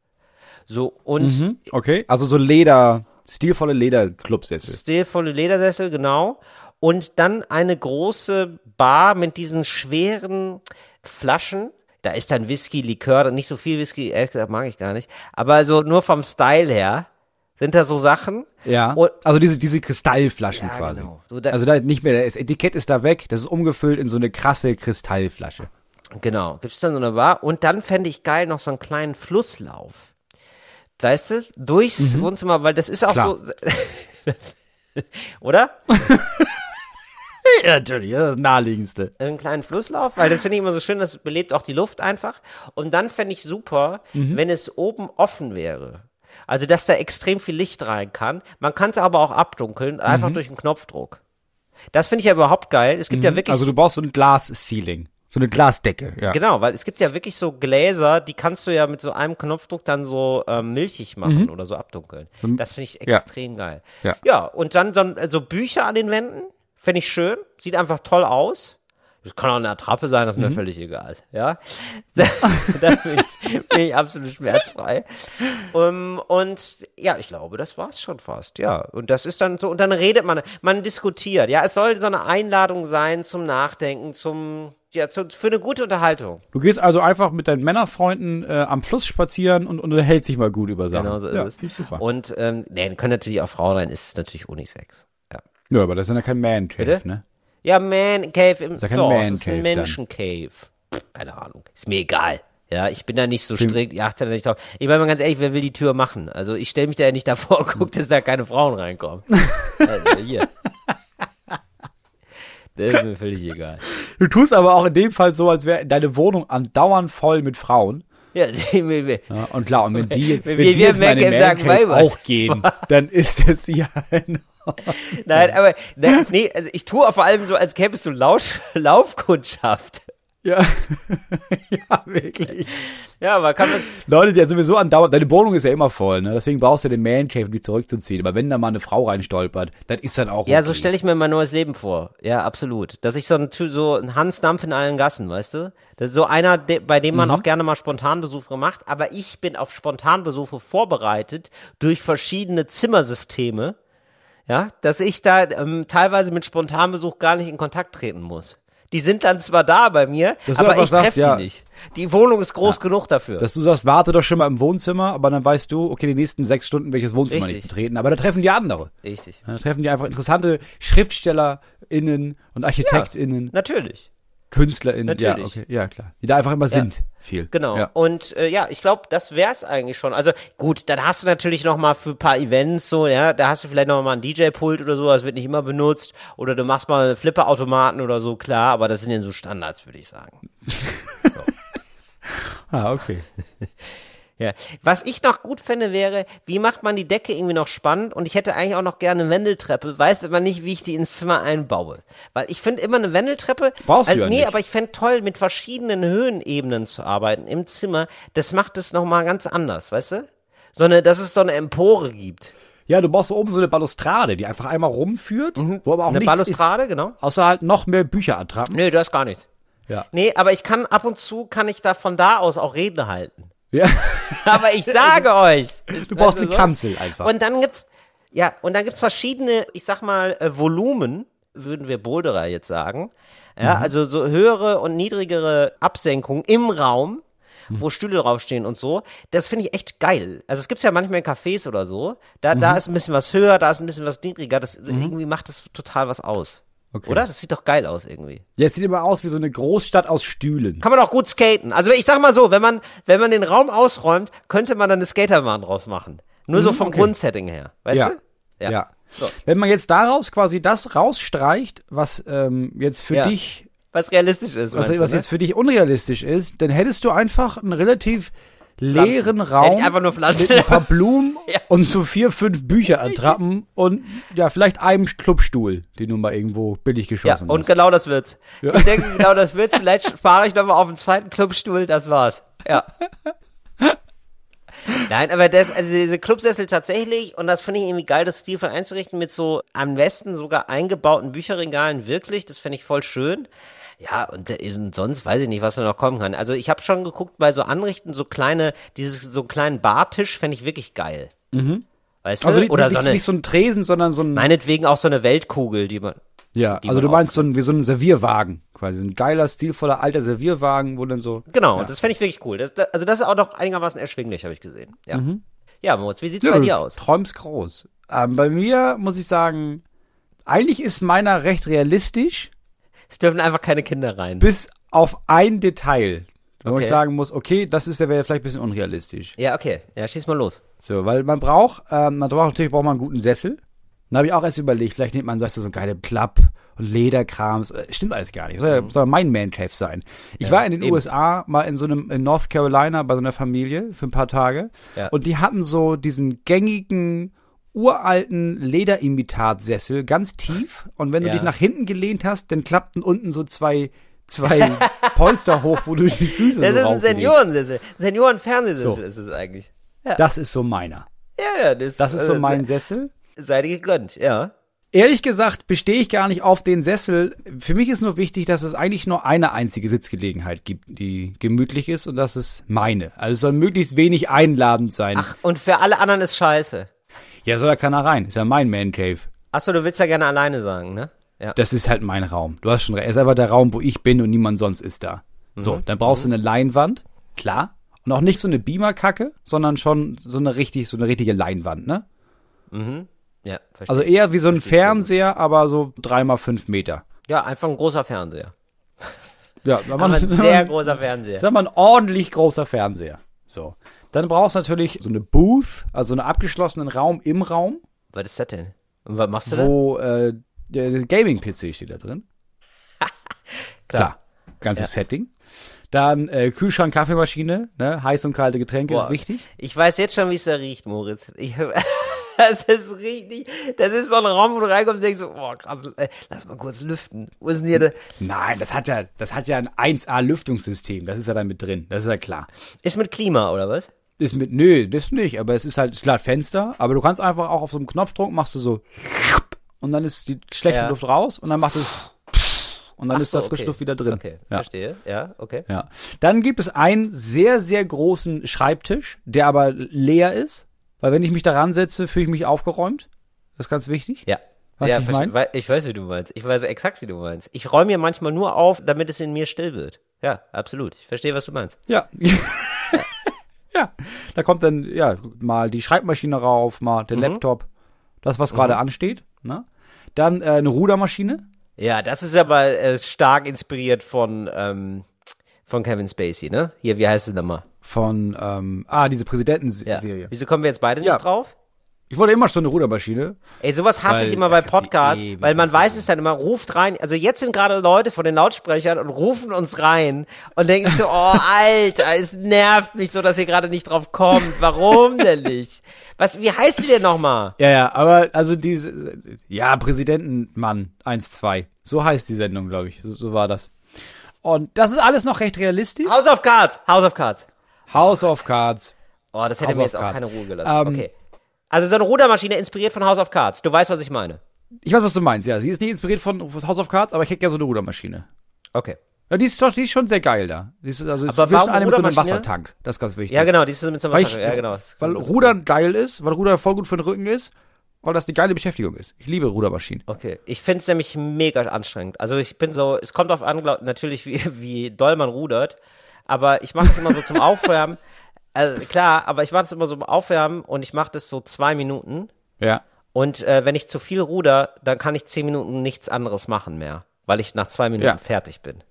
So, und Mhm, okay. Also so Leder, stilvolle Lederclubsessel. stilvolle Ledersessel, genau. Und dann eine große Bar mit diesen schweren Flaschen. Da ist dann Whisky, Likör, nicht so viel Whisky, ehrlich gesagt mag ich gar nicht. Aber also nur vom Style her sind da so Sachen. Ja. Und- also diese, diese Kristallflaschen Ja, quasi. genau. So da- also da nicht mehr, das Etikett ist da weg, das ist umgefüllt in so eine krasse Kristallflasche. Genau, gibt's dann so eine Bar. Und dann fände ich geil noch so einen kleinen Flusslauf. Weißt du, durchs Wohnzimmer, weil das ist auch Klar. so. Oder? Ja, natürlich, das ist das naheliegendste. einen kleinen Flusslauf, weil das finde ich immer so schön, das belebt auch die Luft einfach. Und dann fände ich super, wenn es oben offen wäre. Also, dass da extrem viel Licht rein kann. Man kann es aber auch abdunkeln, einfach durch einen Knopfdruck. Das finde ich ja überhaupt geil. Es gibt ja wirklich. Also du brauchst so ein Glas-Ceiling, so eine Glasdecke, ja. Genau, weil es gibt ja wirklich so Gläser, die kannst du ja mit so einem Knopfdruck dann so ähm, milchig machen oder so abdunkeln. Das finde ich Ja. extrem geil. Ja. ja, und dann so, so Bücher an den Wänden, fände ich schön, sieht einfach toll aus. Das kann auch eine Attrappe sein, das ist mir völlig egal. Ja, da, da bin, ich, bin ich absolut schmerzfrei. Um, und ja, ich glaube, das war's schon fast. Ja, und das ist dann so. Und dann redet man, man diskutiert. Ja, es soll so eine Einladung sein zum Nachdenken, zum ja, zu, für eine gute Unterhaltung. Du gehst also einfach mit deinen Männerfreunden äh, am Fluss spazieren und, und unterhältst dich mal gut über Sachen. Genau so ist ja, es. Und ähm, nee, können natürlich auch Frauen sein, ist natürlich Unisex. Ja. ja, aber das ist ja kein Man-Cave, Bitte? ne? Ja, Man Cave im ja kein Man es ist Cave ein. Menschen Cave. Pff, keine Ahnung. Ist mir egal. Ja, ich bin da nicht so strikt, ich achte da nicht drauf. Ich meine mal ganz ehrlich, wer will die Tür machen? Also ich stelle mich da ja nicht davor und gucke, dass da keine Frauen reinkommen. Also hier. Das ist mir völlig egal. Du tust aber auch in dem Fall so, als wäre deine Wohnung andauernd voll mit Frauen. Ja, und klar, und wenn die, Wenn wenn die jetzt Man Cave sagen, auch gehen, dann ist es ja ein Nein, aber ne, nee, also ich tue auch vor allem so, als gäbe es so Lauf, Laufkundschaft. Ja. ja, wirklich. Ja, aber kann man, Leute, die ja sowieso andauernd, deine Wohnung ist ja immer voll, ne? Deswegen brauchst du den Man Cave, um die zurückzuziehen. Aber wenn da mal eine Frau reinstolpert, dann ist dann auch Ja, okay. so stelle ich mir mein neues Leben vor. Ja, absolut. Dass ich so ein, so ein Hans Dampf in allen Gassen, weißt du? Das ist so einer, bei dem Mhm. man auch gerne mal Spontanbesuche macht. Aber ich bin auf Spontanbesuche vorbereitet durch verschiedene Zimmersysteme. Ja, dass ich da ähm, teilweise mit Spontanbesuch gar nicht in Kontakt treten muss. Die sind dann zwar da bei mir, Dass aber ich treffe ja. die nicht. Die Wohnung ist groß genug dafür. Dass du sagst, warte doch schon mal im Wohnzimmer, aber dann weißt du, okay, die nächsten sechs Stunden welches Wohnzimmer Richtig. nicht betreten. Aber da treffen die andere. Richtig. Da treffen die einfach interessante SchriftstellerInnen und ArchitektInnen, Natürlich. KünstlerInnen. Ja, Natürlich. okay, ja, klar. Die da einfach immer sind. Viel. Genau. Ja. Und äh, ja, ich glaube, das wär's eigentlich schon. Also gut, dann hast du natürlich noch mal für ein paar Events so, ja, da hast du vielleicht noch mal ein DJ-Pult oder so, das wird nicht immer benutzt. Oder du machst mal Flipperautomaten oder so, klar, aber das sind ja so Standards, würde ich sagen. Ah, okay. Ja. Was ich noch gut fände, wäre, wie macht man die Decke irgendwie noch spannend? Und ich hätte eigentlich auch noch gerne eine Wendeltreppe, weiß aber nicht, wie ich die ins Zimmer einbaue. Weil ich finde immer eine Wendeltreppe. Brauchst du also, ja Nee, nicht. aber ich fände toll, mit verschiedenen Höhenebenen zu arbeiten im Zimmer. Das macht es nochmal ganz anders, weißt du? So eine, dass es so eine Empore gibt. Ja, du brauchst oben so eine Balustrade, die einfach einmal rumführt, wo aber auch eine nichts Balustrade, genau. ist, außer halt noch mehr Bücherattrappen. Nee, das gar nicht. Ja. Nee, aber ich kann ab und zu, kann ich da von da aus auch Reden halten. Ja. Aber ich sage euch. Du brauchst eine so? Kanzel einfach. Und dann gibt's, ja, und dann gibt's verschiedene, ich sag mal, äh, Volumen, würden wir Boulderer jetzt sagen. Ja, also so höhere und niedrigere Absenkungen im Raum, wo Stühle draufstehen und so. Das finde ich echt geil. Also es gibt's ja manchmal in Cafés oder so. Da, da ist ein bisschen was höher, da ist ein bisschen was niedriger. Das irgendwie macht das total was aus. Okay. Oder? Das sieht doch geil aus irgendwie. Jetzt sieht immer aus wie so eine Großstadt aus Stühlen. Kann man auch gut skaten. Also ich sag mal so, wenn man, wenn man den Raum ausräumt, könnte man dann eine Skaterbahn draus machen. Nur so vom okay. Grundsetting her. Weißt Ja. du? Ja. So. Wenn man jetzt daraus quasi das rausstreicht, was ähm, jetzt für Ja. dich, Was realistisch ist. was, was du, ne? jetzt für dich unrealistisch ist, dann hättest du einfach einen relativ leeren Raum einfach nur Pflanzen. mit ein paar Blumen Ja. und so vier, fünf Bücher attrappen und ja, vielleicht einem Clubstuhl, den du mal irgendwo billig Ja, geschossen und hast. genau das wird's. Ich denke, genau das wird's. Vielleicht spare ich nochmal auf den zweiten Clubstuhl, das war's. Ja. Nein, aber das, also diese Clubsessel tatsächlich, und das finde ich irgendwie geil, das stilvoll einzurichten mit so am besten sogar eingebauten Bücherregalen, wirklich, das finde ich voll schön. Ja, und, äh, und sonst weiß ich nicht, was da noch kommen kann. Also ich habe schon geguckt bei so Anrichten, so kleine, dieses, so einen kleinen Bartisch fände ich wirklich geil. Weißt du? also Oder nicht, so eine, nicht so ein Tresen, sondern so ein meinetwegen auch so eine Weltkugel, die man, Ja, also du meinst so ein, wie so ein Servierwagen, quasi ein geiler, stilvoller alter Servierwagen, wo dann so. Genau, Ja. das fände ich wirklich cool. Das, das, also das ist auch noch einigermaßen erschwinglich, habe ich gesehen. Ja, ja Moritz, wie sieht's Ja, bei dir aus? Träumst groß. Ähm, bei mir muss ich sagen, eigentlich ist meiner recht realistisch, Es dürfen einfach keine Kinder rein. bis auf ein Detail. Wo Okay. ich sagen muss, okay, das ist der wäre vielleicht ein bisschen unrealistisch. Ja, okay. Ja, schieß mal los. So, weil man braucht, ähm, man braucht natürlich braucht man einen guten Sessel. Dann habe ich auch erst überlegt, vielleicht nimmt man sagst du, so geile Klapp und Lederkrams. Äh, Stimmt alles gar nicht. Soll, ja- soll mein Man Cave sein. Ich war in den eben. USA mal in so einem in North Carolina bei so einer Familie für ein paar Tage Ja. und die hatten so diesen gängigen uralten Lederimitatsessel ganz tief und wenn du Ja. dich nach hinten gelehnt hast, dann klappten unten so zwei zwei Polster hoch, wo du die Füße Das so ist ein rauflegst. Seniorenssessel. Seniorenfernsehsessel So. ist es eigentlich. Das ist so meiner. Ja, ja, das, Das ist so äh, mein Sessel. Sei dir gegönnt, ja. Ehrlich gesagt bestehe ich gar nicht auf den Sessel. Für mich ist nur wichtig, dass es eigentlich nur eine einzige Sitzgelegenheit gibt, die gemütlich ist und das ist meine. Also es soll möglichst wenig einladend sein. Ach, und für alle anderen ist scheiße. Ja, soll da keiner rein. Ist ja mein Man Cave. Achso, du willst ja gerne alleine sagen, ne? Ja. Das ist halt mein Raum. Du hast schon recht. Es ist einfach der Raum, wo ich bin und niemand sonst ist da. So, dann brauchst du eine Leinwand. Klar. Und auch nicht so eine Beamer-Kacke, sondern schon so eine richtig, so eine richtige Leinwand, ne? Ja, verstehe. Also eher wie so ein Fernseher, aber so dreimal fünf Meter. ja, einfach ein großer Fernseher. Ja, Aber ein sehr großer Fernseher. Sag mal, ein ordentlich großer Fernseher. So. Dann brauchst du natürlich so eine Booth, also einen abgeschlossenen Raum im Raum, Was ist das denn? Und was machst du da? wo äh, der Gaming-PC steht da drin. Klar. Ganzes Setting. Dann äh, Kühlschrank, Kaffeemaschine, ne? heiß und kalte Getränke Boah. ist wichtig. Ich weiß jetzt schon, wie es da riecht, Moritz. Ich, das ist richtig. Das ist so ein Raum, wo du reinkommst und denkst so, boah, krass, ey, lass mal kurz lüften. Wo ist denn hier der? Nein, das hat ja, das hat ja ein 1A-Lüftungssystem. Das ist ja da mit drin. Das ist ja klar. Ist mit Klima, oder was? Ist mit, nö, das nicht, aber es ist halt, klar, Fenster, aber du kannst einfach auch auf so einem Knopfdruck machst du so und dann ist die schlechte Ja. Luft raus und dann macht es und dann Ach ist da so, frische okay. Luft wieder drin. Okay, ja. verstehe. Ja, okay. ja. Dann gibt es einen sehr, sehr großen Schreibtisch, der aber leer ist, weil wenn ich mich daran setze, fühle ich mich aufgeräumt. Das ist ganz wichtig. Ja. Was ja, ich verste- mein? wei- ich weiß, wie du meinst. Ich weiß exakt, wie du meinst. Ich räume mir manchmal nur auf, damit es in mir still wird. Ja, absolut. Ich verstehe, was du meinst. Ja. ja. Da kommt dann, ja, mal die Schreibmaschine rauf, mal Mhm. der Laptop, das, was gerade ansteht. Ne? Dann äh, eine Rudermaschine. Ja, das ist aber äh, stark inspiriert von, ähm, von Kevin Spacey, ne? Hier, wie heißt es nochmal? von, ähm, ah, diese Ja. Präsidentenserie. Wieso kommen wir jetzt beide Ja. nicht drauf? Ich wollte immer schon eine Rudermaschine. Ey, sowas hasse Weil ich immer bei Podcasts, ewig weil man weiß es dann immer, ruft rein. Also jetzt sind gerade Leute von den Lautsprechern und rufen uns rein und denken so, oh, Alter, es nervt mich so, dass ihr gerade nicht drauf kommt. Warum denn nicht? Was, wie heißt sie denn nochmal? Ja, ja, aber also diese, ja, Präsidentenmann 1-2. So heißt die Sendung, glaube ich. So, so war das. Und das ist alles noch recht realistisch. House of Cards, House of Cards. House of Cards. Oh, das hätte House mir jetzt auch Cards. keine Ruhe gelassen. Ähm, okay. Also so eine Rudermaschine inspiriert von House of Cards. Du weißt, was ich meine. Ich weiß, was du meinst, ja. Sie ist nicht inspiriert von House of Cards, aber ich hätte gerne so eine Rudermaschine. Okay. Ja, die ist, doch- die ist schon sehr geil da. Die ist, also ist Aber warum eine mit so einem? Wassertank. Das ist ganz wichtig. Ja, genau, die ist mit so einem Weil, Wasser. ich, Ja, genau. Weil Rudern geil ist, weil Rudern voll gut für den Rücken ist, weil das die geile Beschäftigung ist. Ich liebe Rudermaschinen. Okay, ich finde es nämlich mega anstrengend. Also ich bin so, es kommt auf an, glaub, natürlich, wie, wie doll man rudert, aber ich mache es immer so zum Aufwärmen. Also klar, aber ich mache es immer so zum Aufwärmen und ich mache das so zwei Minuten. Ja. Und äh, wenn ich zu viel ruder, dann kann ich zehn Minuten nichts anderes machen mehr, weil ich nach zwei Minuten Ja. fertig bin.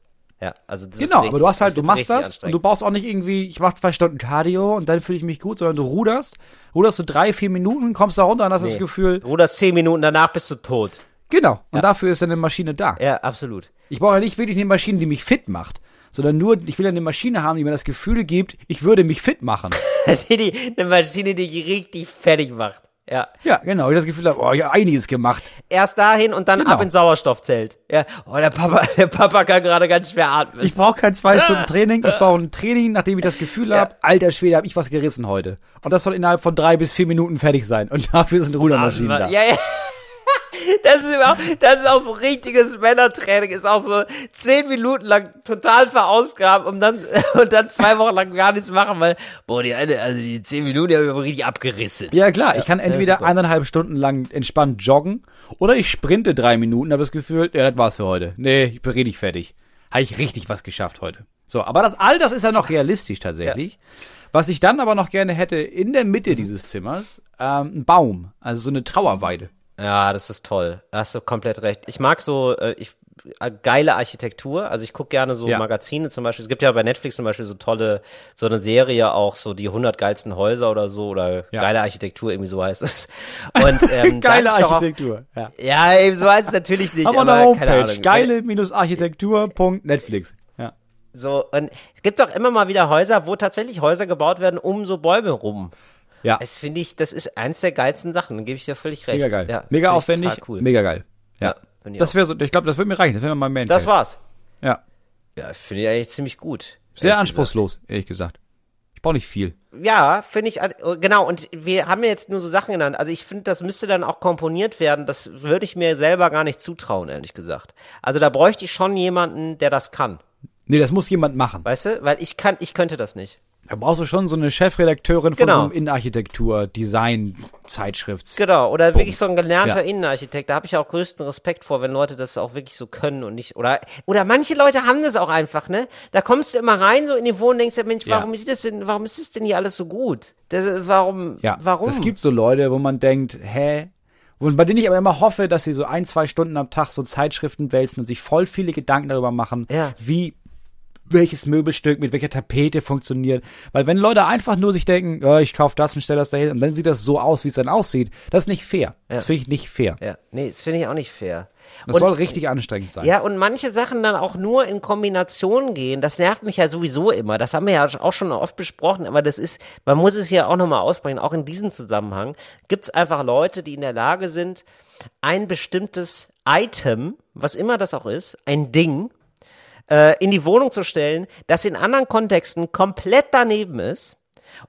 Ja, also das ist Genau, richtig, aber du hast halt, du machst das und du brauchst auch nicht irgendwie, ich mach zwei Stunden Cardio und dann fühle ich mich gut, sondern du ruderst, ruderst du drei, vier Minuten, kommst da runter und hast das Nee. Gefühl, Du ruderst zehn Minuten, danach bist du tot. genau, und dafür ist dann eine Maschine da. Ja, absolut. Ich brauche ja nicht wirklich eine Maschine, die mich fit macht, sondern nur, ich will ja eine Maschine haben, die mir das Gefühl gibt, ich würde mich fit machen. eine Maschine, die dich richtig fertig macht. Ja. ja, genau, ich das Gefühl habe, oh, ich habe einiges gemacht. Erst dahin und dann Genau. ab ins Sauerstoffzelt. Ja. Oh, der Papa, der Papa kann gerade ganz schwer atmen. Ich brauche kein zwei Stunden Training, ich brauche ein Training, nachdem ich das Gefühl habe, alter Schwede, habe ich was gerissen heute. Und das soll innerhalb von drei bis vier Minuten fertig sein. Und dafür sind Rudermaschinen da. Ja, ja. Das ist, auch, das ist auch so richtiges Männertraining, ist auch so zehn Minuten lang total verausgaben und dann, und dann zwei Wochen lang gar nichts machen, weil, boah, die eine, also die zehn Minuten, die habe ich aber richtig abgerissen. Ja, klar, ich kann entweder super. eineinhalb Stunden lang entspannt joggen oder ich sprinte drei Minuten, habe das Gefühl, ja, das war's für heute. Nee, ich bin richtig fertig. Habe ich richtig was geschafft heute. So, aber das all das ist ja noch realistisch tatsächlich. Was ich dann aber noch gerne hätte, in der Mitte dieses Zimmers, ähm, ein Baum, also so eine Trauerweide. Ja, das ist toll. Hast du komplett recht. Ich mag so, äh, ich, äh, geile Architektur. Also ich gucke gerne so Ja. Magazine zum Beispiel. Es gibt ja bei Netflix zum Beispiel so tolle, so eine Serie auch, so die 100 geilsten Häuser oder so oder Ja. geile Architektur, irgendwie so heißt es. Und, ähm, Geile doch auch- Architektur. Ja. Ja, eben so heißt es natürlich nicht. Haben wir aber eine keine Homepage. Geile-architektur.netflix. Ja. So, und es gibt doch immer mal wieder Häuser, wo tatsächlich Häuser gebaut werden um so Bäume rum. Ja. Das finde ich, das ist eins der geilsten Sachen, dann gebe ich dir völlig recht. Mega geil. Ja, Mega aufwendig. Cool. Mega geil. Ja. Ja, das wäre so, ich glaube, das würde mir reichen. Das wäre mein Man. Das war's. Ja. Ja, finde ich eigentlich ziemlich gut. Sehr anspruchslos, ehrlich gesagt. Ich brauche nicht viel. Ja, finde ich, genau, und wir haben ja jetzt nur so Sachen genannt. Also ich finde, das müsste dann auch komponiert werden. Das würde ich mir selber gar nicht zutrauen, ehrlich gesagt. Also da bräuchte ich schon jemanden, der das kann. Nee, das muss jemand machen. Weißt du? Weil ich kann, ich könnte das nicht. Da brauchst du schon so eine Chefredakteurin von Genau. so einem Innenarchitektur, Design, Zeitschrifts. Genau, oder Bums. wirklich so ein gelernter Ja. Innenarchitekt. Da habe ich auch größten Respekt vor, wenn Leute das auch wirklich so können und nicht. Oder oder manche Leute haben das auch einfach, ne? Da kommst du immer rein so in die Wohnung und denkst ja, Mensch, Ja. warum ist das denn, warum ist das denn hier alles so gut? Das, warum? Ja, warum? es gibt so Leute, wo man denkt, hä? Und bei denen ich aber immer hoffe, dass sie so ein, zwei Stunden am Tag so Zeitschriften wälzen und sich voll viele Gedanken darüber machen, Ja. wie welches Möbelstück mit welcher Tapete funktioniert. Weil wenn Leute einfach nur sich denken, ja, ich kaufe das und stelle das dahin und dann sieht das so aus, wie es dann aussieht, das ist nicht fair. Das finde ich nicht fair. Ja, nee, das finde ich auch nicht fair. Das Und- soll richtig anstrengend sein. Ja, und manche Sachen dann auch nur in Kombination gehen. Das nervt mich ja sowieso immer. Das haben wir ja auch schon oft besprochen, aber das ist, man muss es ja auch nochmal ausbringen, auch in diesem Zusammenhang gibt es einfach Leute, die in der Lage sind, ein bestimmtes Item, was immer das auch ist, ein Ding, äh, in die Wohnung zu stellen, das in anderen Kontexten komplett daneben ist.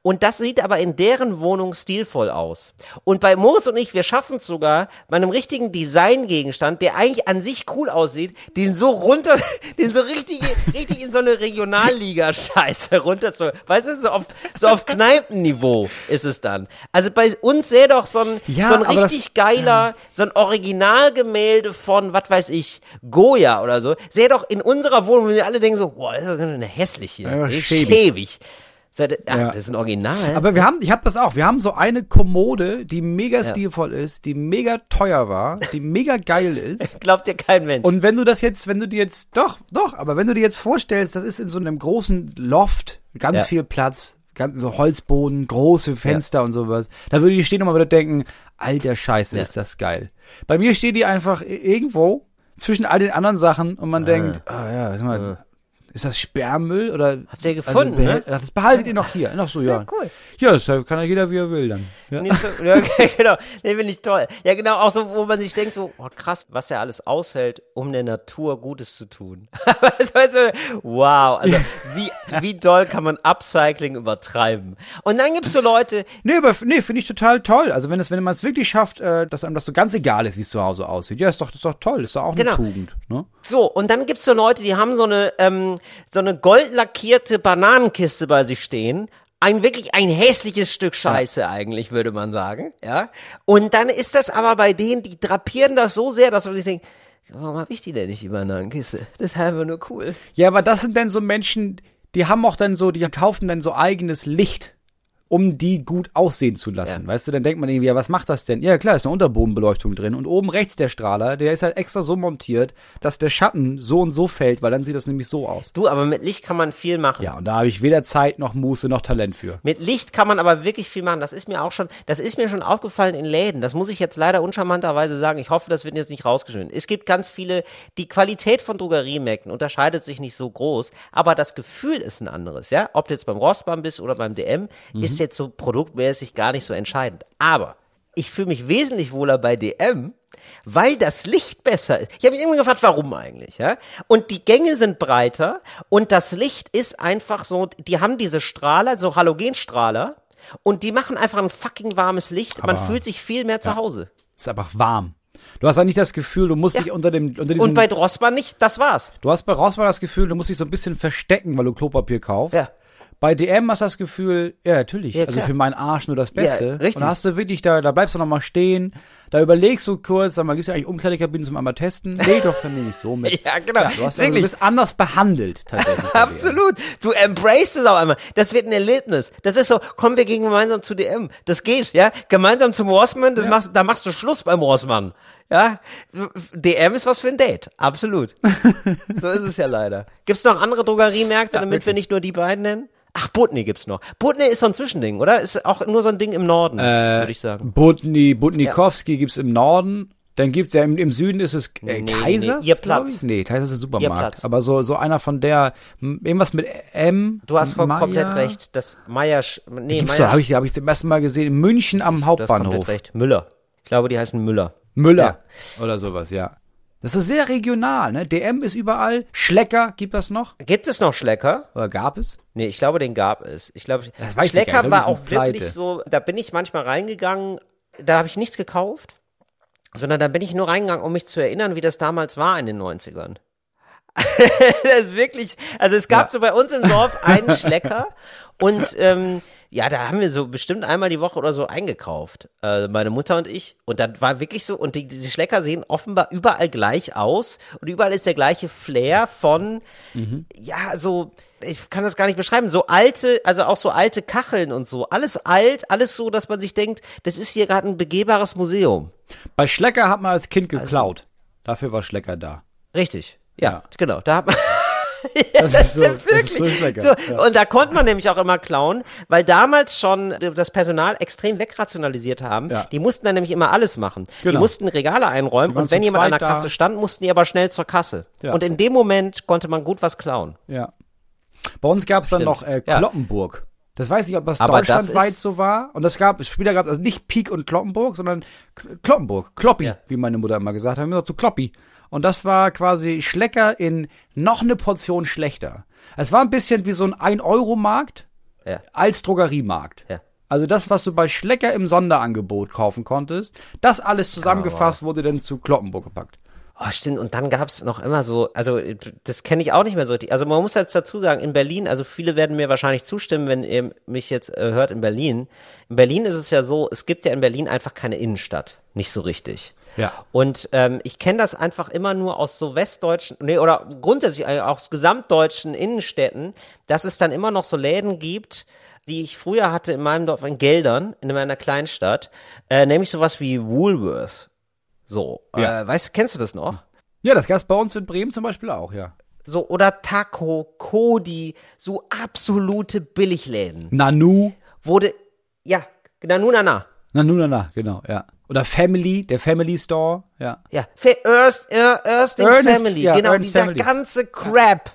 Und das sieht aber in deren Wohnung stilvoll aus. Und bei Moritz und ich, wir schaffen es sogar, bei einem richtigen Designgegenstand, der eigentlich an sich cool aussieht, den so runter, den so richtig, richtig in so eine Regionalliga-Scheiße runter zu, weißt du, so auf, so auf Kneipenniveau ist es dann. Also bei uns sähe doch so ein, Ja, so ein aber das- richtig geiler, so ein Originalgemälde von, was weiß ich, Goya oder so, sähe doch in unserer Wohnung, wo wir alle denken so, boah, das ist doch eine hässliche, Ja, schäbig. schäbig. Das, ah, Ja. das ist ein Original. Aber wir haben, ich habe das auch. Wir haben so eine Kommode, die mega stilvoll ist, die mega teuer war, die mega geil ist. Glaubt dir kein Mensch. Und wenn du das jetzt, wenn du dir jetzt, doch, doch, aber wenn du dir jetzt vorstellst, das ist in so einem großen Loft, ganz Ja. viel Platz, ganz so Holzboden, große Fenster und sowas, da würde ich stehen und mal wieder denken, alter Scheiße, Ja. ist das geil. Bei mir steht die einfach irgendwo zwischen all den anderen Sachen und man denkt, ah ja, sag mal, ist das Sperrmüll oder? Hast du ja gefunden, behält- ne? Das behaltet ihr noch hier. Noch so, ja. Ja, cool. Ja, das kann ja jeder, wie er will dann. Ja. Nicht so, ja, okay, genau. Nee, finde ich toll. Ja, genau, auch so, wo man sich denkt, so, oh krass, was er alles aushält, um der Natur Gutes zu tun. wow, also wie, wie doll kann man Upcycling übertreiben? Und dann gibt's so Leute, Nee, aber nee, finde ich total toll. Also wenn es, wenn man es wirklich schafft, äh, dass einem das so ganz egal ist, wie es zu Hause aussieht. Ja, ist doch, ist doch toll, ist doch auch Genau. eine Tugend. Ne? So, und dann gibt's so Leute, die haben so eine, ähm, so eine goldlackierte Bananenkiste bei sich stehen. Ein wirklich ein hässliches Stück Scheiße eigentlich, würde man sagen, ja. Und dann ist das aber bei denen, die drapieren das so sehr, dass man sich denkt, warum habe ich die denn nicht, die Bananenkiste? Das ist einfach nur cool. Ja, aber das sind dann so Menschen, die haben auch dann so, die kaufen dann so eigenes Licht, um die gut aussehen zu lassen. Ja. Weißt du, dann denkt man irgendwie, ja, was macht das denn? Ja, klar, ist eine Unterbodenbeleuchtung drin. Und oben rechts der Strahler, der ist halt extra so montiert, dass der Schatten so und so fällt, weil dann sieht das nämlich so aus. Du, aber mit Licht kann man viel machen. Ja, und da habe ich weder Zeit noch Muße noch Talent für. Mit Licht kann man aber wirklich viel machen. Das ist mir auch schon, das ist mir schon aufgefallen in Läden. Das muss ich jetzt leider uncharmanterweise sagen. Ich hoffe, das wird jetzt nicht rausgeschnitten. Es gibt ganz viele, die Qualität von Drogeriemärkten unterscheidet sich nicht so groß, aber das Gefühl ist ein anderes, ja? Ob du jetzt beim Rossmann bist oder beim DM, ist jetzt so produktmäßig gar nicht so entscheidend. Aber ich fühle mich wesentlich wohler bei DM, weil das Licht besser ist. Ich habe mich immer gefragt, warum eigentlich, ja? Und die Gänge sind breiter und das Licht ist einfach so, die haben diese Strahler, so Halogenstrahler und die machen einfach ein fucking warmes Licht. Man Aber- fühlt sich viel mehr zu Hause. Ist einfach warm. Du hast ja nicht das Gefühl, du musst Ja. dich unter dem, unter diesem, Und bei Drossmann nicht, das war's. du hast bei Rossmann das Gefühl, du musst dich so ein bisschen verstecken, weil du Klopapier kaufst. Ja. Bei DM hast du das Gefühl, ja, natürlich, Ja, also für meinen Arsch nur das Beste. richtig. Und da hast du wirklich, da, da bleibst du noch mal stehen, da überlegst du kurz, sag mal, gibt's ja eigentlich Umkleidekabinen zum einmal testen? Nee, doch, dann nehme ich so mit. Ja, genau. du, hast, also, du bist anders behandelt, tatsächlich. Absolut. Du embrace es auf einmal. Das wird ein Erlebnis. Das ist so, kommen wir gegen gemeinsam zu DM. Das geht, ja. Gemeinsam zum Rossmann, das machst, da machst du Schluss beim Rossmann. Ja. DM ist was für ein Date. Absolut. so ist es ja leider. Gibt's noch andere Drogeriemärkte, damit wir wirklich. nicht nur die beiden nennen? Ach, Butni gibt's noch. Butni ist so ein Zwischending, oder? Ist auch nur so ein Ding im Norden, Äh, würde ich sagen. Butni, Butnikowski gibt's im Norden. Dann gibt's ja im, im Süden ist es äh, Nee, Kaisers. nee, ihr Platz. ich? Nee, Kaisers ist Supermarkt. Aber so, so einer von der, irgendwas mit M. Du hast voll Meier. komplett recht. Das Meier, nee, Gibt's Meier, habe ich, hab ich zum ersten Mal gesehen, in München am du hast komplett Hauptbahnhof. recht. Müller. Ich glaube, die heißen Müller. Müller oder sowas, ja. Das ist sehr regional, ne? DM ist überall. Schlecker gibt das noch? Gibt es noch Schlecker? Oder gab es? Nee, ich glaube, den gab es. Ich glaube, ich Schlecker nicht. war auch wirklich so, da bin ich manchmal reingegangen, da habe ich nichts gekauft, sondern da bin ich nur reingegangen, um mich zu erinnern, wie das damals war in den 90ern. das ist wirklich, also es gab Ja. so bei uns im Dorf einen Schlecker und ähm, ja, da haben wir so bestimmt einmal die Woche oder so eingekauft, äh, meine Mutter und ich. Und dann war wirklich so, und die, diese Schlecker sehen offenbar überall gleich aus und überall ist der gleiche Flair von, ja, so, ich kann das gar nicht beschreiben, so alte, also auch so alte Kacheln und so. Alles alt, alles so, dass man sich denkt, das ist hier gerade ein begehbares Museum. Bei Schlecker hat man als Kind geklaut. Dafür war Schlecker da. Richtig. Ja, Ja. genau. Da hat man. Das, ist so, das ist so Schlecker. So, Ja. Und da konnte man nämlich auch immer klauen, weil damals schon das Personal extrem wegrationalisiert haben. Ja. Die mussten dann nämlich immer alles machen. Die Genau. mussten Regale einräumen Die und wenn jemand an der da. Kasse stand, mussten die aber schnell zur Kasse. Ja. Und in dem Moment konnte man gut was klauen. Ja. Bei uns gab es dann Stimmt. noch äh, Ja. Kloppenburg. Das weiß ich, ob das Aber das deutschlandweit ist- so war. Und das gab, später gab es also nicht Pik und Kloppenburg, sondern Kloppenburg. Kloppi, Ja. wie meine Mutter immer gesagt hat. Haben wir zu Kloppi. Und das war quasi Schlecker in noch eine Portion schlechter. Es war ein bisschen wie so ein 1-Euro-Markt Ja. als Drogeriemarkt. Ja. Also das, was du bei Schlecker im Sonderangebot kaufen konntest, das alles zusammengefasst wurde dann zu Kloppenburg gepackt. Oh, stimmt. Und dann gab's noch immer so, also das kenne ich auch nicht mehr so richtig. Also man muss jetzt dazu sagen, in Berlin, also viele werden mir wahrscheinlich zustimmen, wenn ihr mich jetzt äh, hört in Berlin. In Berlin ist es ja so, es gibt ja in Berlin einfach keine Innenstadt. Nicht so richtig. Ja. Und ähm, ich kenne das einfach immer nur aus so westdeutschen, nee, oder grundsätzlich äh, auch aus gesamtdeutschen Innenstädten, dass es dann immer noch so Läden gibt, die ich früher hatte in meinem Dorf in Geldern, in meiner Kleinstadt, äh, nämlich sowas wie Woolworth. So, Ja. äh, weißt du, kennst du das noch? Ja, das gab's bei uns in Bremen zum Beispiel auch, ja. So, oder Taco, Kodi, so absolute Billigläden. Nanu. Wurde, ja, Nanu Nana. Nanu, Nana, genau, ja. Oder Family, der Family Store, ja. Ja, für Ernst, er, Erstings Ernest, Family, ja, genau, Ernst dieser Family. ganze Crap.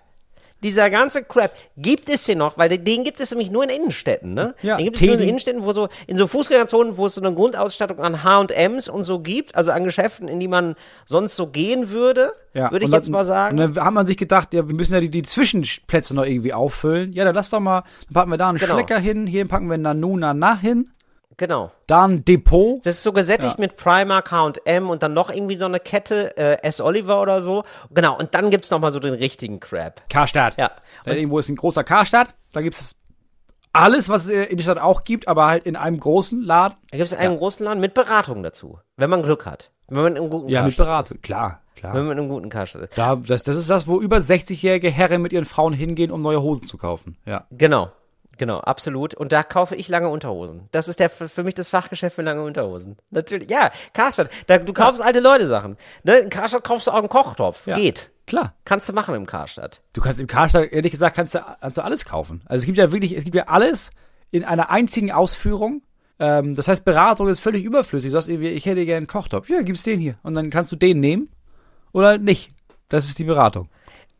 Dieser ganze Crap gibt es hier noch, weil den, gibt es nämlich nur in Innenstädten, ne? Ja, den gibt es nur in Teddy. Innenstädten, wo so, in so Fußgängerzonen, wo es so eine Grundausstattung an H&M's und so gibt, also an Geschäften, in die man sonst so gehen würde, ja. würde ich jetzt dann- mal sagen. Und dann hat man sich gedacht, ja, wir müssen ja die, die Zwischenplätze noch irgendwie auffüllen. Ja, dann lass doch mal, dann packen wir da einen Genau. Schlecker hin, hier packen wir Nanu, Nana hin, genau. da ein Depot. Das ist so gesättigt Ja. mit Primark, H&M und dann noch irgendwie so eine Kette, äh, S. Oliver oder so. Genau, und dann gibt's noch mal so den richtigen Crap. Karstadt. Ja. Da irgendwo ist ein großer Karstadt, da gibt es alles, was es in der Stadt auch gibt, aber halt in einem großen Laden. Da gibt's einen großen Laden mit Beratung dazu, wenn man Glück hat. Wenn man einen guten Ja, mit Karstadt Beratung, klar, ist. klar. Wenn man einen guten Karstadt ist. Da, das, das ist das, wo über 60-jährige Herren mit ihren Frauen hingehen, um neue Hosen zu kaufen. Ja. Genau. Genau, absolut. Und da kaufe ich lange Unterhosen. Das ist der, für mich das Fachgeschäft für lange Unterhosen. Natürlich, ja, Karstadt. Da, du kaufst alte Leute Sachen. Ne? In Karstadt kaufst du auch einen Kochtopf. Ja. Geht. Klar. Kannst du machen im Karstadt. Du kannst im Karstadt, ehrlich gesagt, kannst du, kannst du alles kaufen. Also es gibt ja wirklich, es gibt ja alles in einer einzigen Ausführung. Ähm, das heißt, Beratung ist völlig überflüssig. Du sagst irgendwie, ich hätte gerne einen Kochtopf. Ja, gib's den hier. Und dann kannst du den nehmen oder nicht. Das ist die Beratung.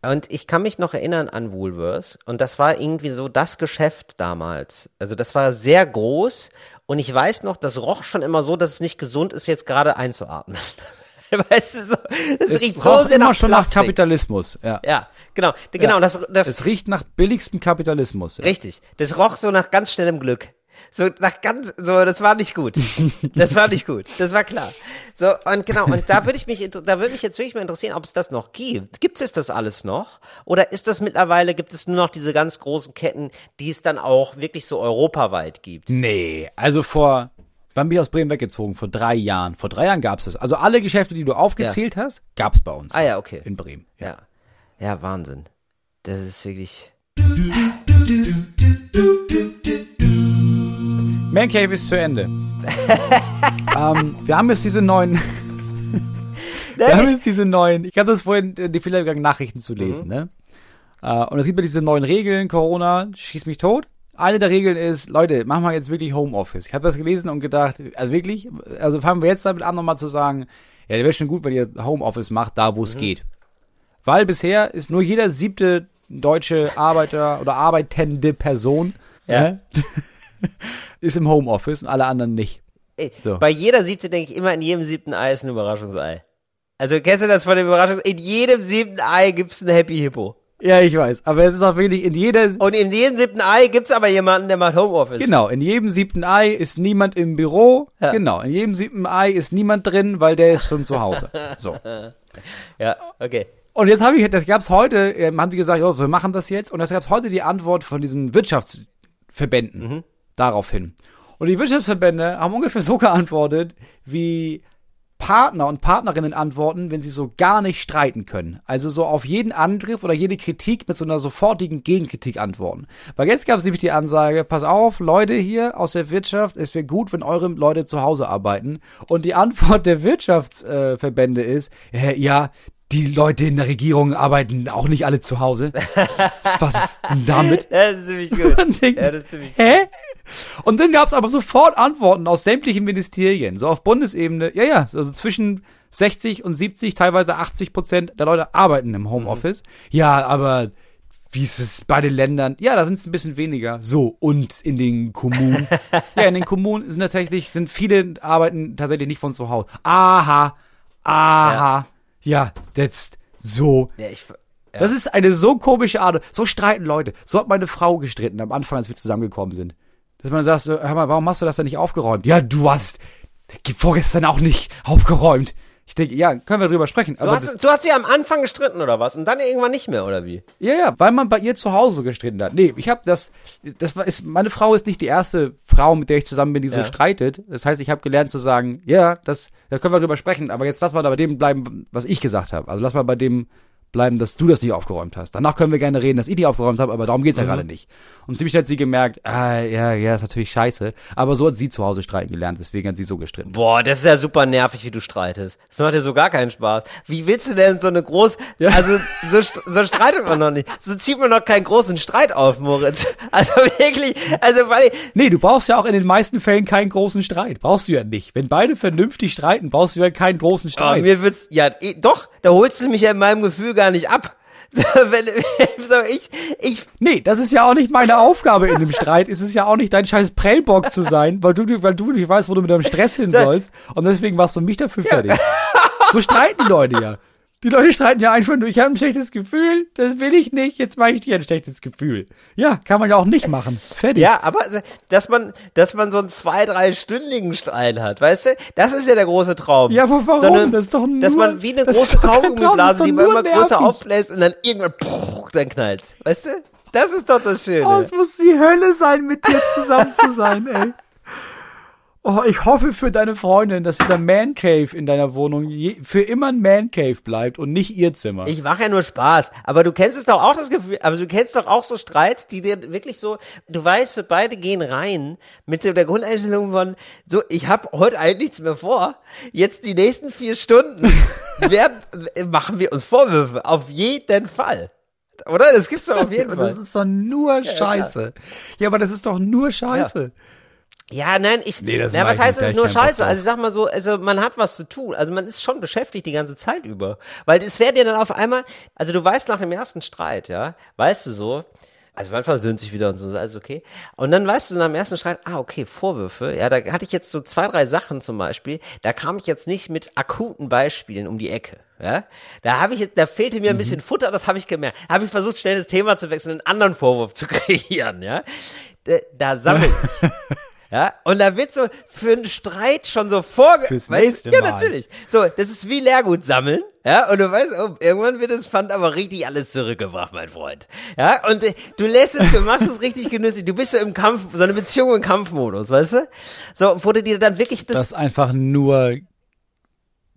Und ich kann mich noch erinnern an Woolworths und das war irgendwie so das Geschäft damals. Also das war sehr groß und ich weiß noch, das roch schon immer so, dass es nicht gesund ist, jetzt gerade einzuatmen. weißt du, so, das Es riecht so sehr immer nach schon nach Kapitalismus. Ja. Ja, genau, genau, Ja. das, das, Es riecht nach billigstem Kapitalismus. Ja. richtig. Das roch so nach ganz schnellem Glück. So nach ganz, so, das war nicht gut. Das war nicht gut. Das war klar. So, und genau, und da würde ich mich, da würde mich jetzt wirklich mal interessieren, ob es das noch gibt. Gibt es das alles noch? Oder ist das mittlerweile, gibt es nur noch diese ganz großen Ketten, die es dann auch wirklich so europaweit gibt? Nee, also vor, wann bin ich aus Bremen weggezogen? Vor drei Jahren. Vor drei Jahren gab's das. Also alle Geschäfte, die du aufgezählt hast, gab's bei uns. Ah ja, okay. In Bremen. Ja. Ja, Wahnsinn. Das ist wirklich. Man Cave ist zu Ende. ähm, wir haben jetzt diese neuen, wir haben jetzt diese neuen, ich hatte das vorhin äh, die Fehler gegangen, Nachrichten zu lesen, ne? Äh, und es gibt ja diese neuen Regeln, Corona, schießt mich tot. Eine der Regeln ist, Leute, machen wir jetzt wirklich Homeoffice. Ich habe das gelesen und gedacht, also wirklich, also fangen wir jetzt damit an, nochmal zu sagen, ja, der wäre schon gut, wenn ihr Homeoffice macht, da wo es geht. Weil bisher ist nur jeder siebte deutsche Arbeiter oder arbeitende Person Ja. ne, ist im Homeoffice und alle anderen nicht. Ey, So. Bei jeder siebte denke ich immer, in jedem siebten Ei ist ein Überraschungsei. Also kennst du das von dem Überraschungs... In jedem siebten Ei gibt's einen Happy Hippo. Ja, ich weiß. Aber es ist auch wirklich in jeder. Und in jedem siebten Ei gibt's aber jemanden, der macht Homeoffice. Genau, in jedem siebten Ei ist niemand im Büro. Ja. Genau, in jedem siebten Ei ist niemand drin, weil der ist schon zu Hause. So. Ja, okay. Und jetzt habe ich, das gab's heute, ähm, haben die gesagt, oh, wir machen das jetzt. Und das gab's heute die Antwort von diesen Wirtschaftsverbänden daraufhin. Und die Wirtschaftsverbände haben ungefähr so geantwortet, wie Partner und Partnerinnen antworten, wenn sie so gar nicht streiten können. Also so auf jeden Angriff oder jede Kritik mit so einer sofortigen Gegenkritik antworten. Weil jetzt gab es nämlich die Ansage, pass auf, Leute hier aus der Wirtschaft, es wäre gut, wenn eure Leute zu Hause arbeiten. Und die Antwort der Wirtschaftsverbände äh, ist, äh, ja, die Leute in der Regierung arbeiten auch nicht alle zu Hause. Was ist denn damit? Das ist ziemlich gut. Man denkt, ja, das ist ziemlich Hä? Und dann gab es aber sofort Antworten aus sämtlichen Ministerien, so auf Bundesebene. Ja, ja, also zwischen 60 und 70, teilweise 80 Prozent der Leute arbeiten im Homeoffice. Ja, aber wie ist es bei den Ländern? Ja, da sind es ein bisschen weniger. So, und in den Kommunen? ja, in den Kommunen sind tatsächlich, sind viele arbeiten tatsächlich nicht von zu Hause. Aha, aha. Ja, that's so. Ja, ich, Das ist eine so komische Art. So streiten Leute. So hat meine Frau gestritten am Anfang, als wir zusammengekommen sind. Dass man sagt, so, hör mal, warum hast du das denn nicht aufgeräumt? Ja, du hast vorgestern auch nicht aufgeräumt. Ich denke, ja, können wir drüber sprechen. du, hast, du hast sie am Anfang gestritten oder was? Und dann irgendwann nicht mehr, oder wie? Ja, ja, weil man bei ihr zu Hause gestritten hat. Nee, ich habe das, das war, ist, meine Frau ist nicht die erste Frau, mit der ich zusammen bin, die so Ja. streitet. Das heißt, ich habe gelernt zu sagen, ja, das, da können wir drüber sprechen, aber jetzt lass mal da bei dem bleiben, was ich gesagt habe. Also lass mal bei dem bleiben, dass du das nicht aufgeräumt hast. Danach können wir gerne reden, dass ich die aufgeräumt habe, aber darum geht's ja gerade nicht. Und ziemlich hat sie gemerkt, ah, ja, ja, ist natürlich scheiße. Aber so hat sie zu Hause streiten gelernt, deswegen hat sie so gestritten. Boah, das ist ja super nervig, wie du streitest. Das macht dir so gar keinen Spaß. Wie willst du denn so eine groß, also so, so streitet man noch nicht. So zieht man noch keinen großen Streit auf, Moritz. Also wirklich, also weil, Nee, du brauchst ja auch in den meisten Fällen keinen großen Streit. Brauchst du ja nicht. Wenn beide vernünftig streiten, brauchst du ja keinen großen oh, Streit. mir wird's, ja, eh, doch, da holst du mich ja in meinem Gefühl gar nicht ab. Wenn, so ich, ich, Nee, das ist ja auch nicht meine Aufgabe in dem Streit. Es ist ja auch nicht dein scheiß Prellbock zu sein, weil du, weil du nicht weißt, wo du mit deinem Stress hin sollst. Und deswegen machst du mich dafür fertig. So streiten die Leute ja. Die Leute streiten ja einfach nur, ich habe ein schlechtes Gefühl, das will ich nicht, jetzt mache ich dir ein schlechtes Gefühl. Ja, kann man ja auch nicht machen. Fertig. ja, aber, dass man, dass man so einen zwei, drei stündigen Streit hat, weißt du? Das ist ja der große Traum. Ja, aber warum? So eine, Das ist doch nur- Dass man wie eine große Kaugummiblase, die man immer größer nervig. aufbläst und dann irgendwann, pff, dann knallt's. Weißt du? Das ist doch das Schöne. Oh, es muss die Hölle sein, mit dir zusammen zu sein, ey. Oh, ich hoffe für deine Freundin, dass dieser Man Cave in deiner Wohnung je, für immer ein Man Cave bleibt und nicht ihr Zimmer. Ich mache ja nur Spaß, aber du kennst es doch auch das Gefühl, aber du kennst doch auch so Streits, die dir wirklich so, du weißt, wir beide gehen rein mit so der Grundeinstellung von, so, ich habe heute eigentlich nichts mehr vor, jetzt die nächsten vier Stunden werden, machen wir uns Vorwürfe, auf jeden Fall. Oder? Das gibt's doch auf jeden Fall. das ist doch nur Scheiße. Ja, aber das ist doch nur Scheiße. Ja, nein, ich. Nee, das na, was heißt, es ist nur scheiße? Also ich sag mal so, also man hat was zu tun. Also man ist schon beschäftigt die ganze Zeit über. Weil es wäre dir dann auf einmal, also du weißt nach dem ersten Streit, ja, weißt du so, also man versöhnt sich wieder und so, alles okay. Und dann weißt du nach dem ersten Streit, ah, okay, Vorwürfe, ja, da hatte ich jetzt so zwei, drei Sachen zum Beispiel, da kam ich jetzt nicht mit akuten Beispielen um die Ecke. Ja, da habe ich jetzt, da fehlte mir ein bisschen Futter, das habe ich gemerkt. Habe ich versucht, schnell das Thema zu wechseln, einen anderen Vorwurf zu kreieren, ja. Da, da sammel ich. Ja, und da wird so für einen Streit schon so vorge... Fürs weißt du? nächste Ja, Mal. natürlich. So, das ist wie Leergut sammeln. Ja, und du weißt, oh, irgendwann wird das Pfand aber richtig alles zurückgebracht, mein Freund. Ja, und äh, du lässt es, du machst es richtig genüsslich. Du bist so im Kampf, so eine Beziehung im Kampfmodus, weißt du? So, du dir dann wirklich das, Das ist einfach nur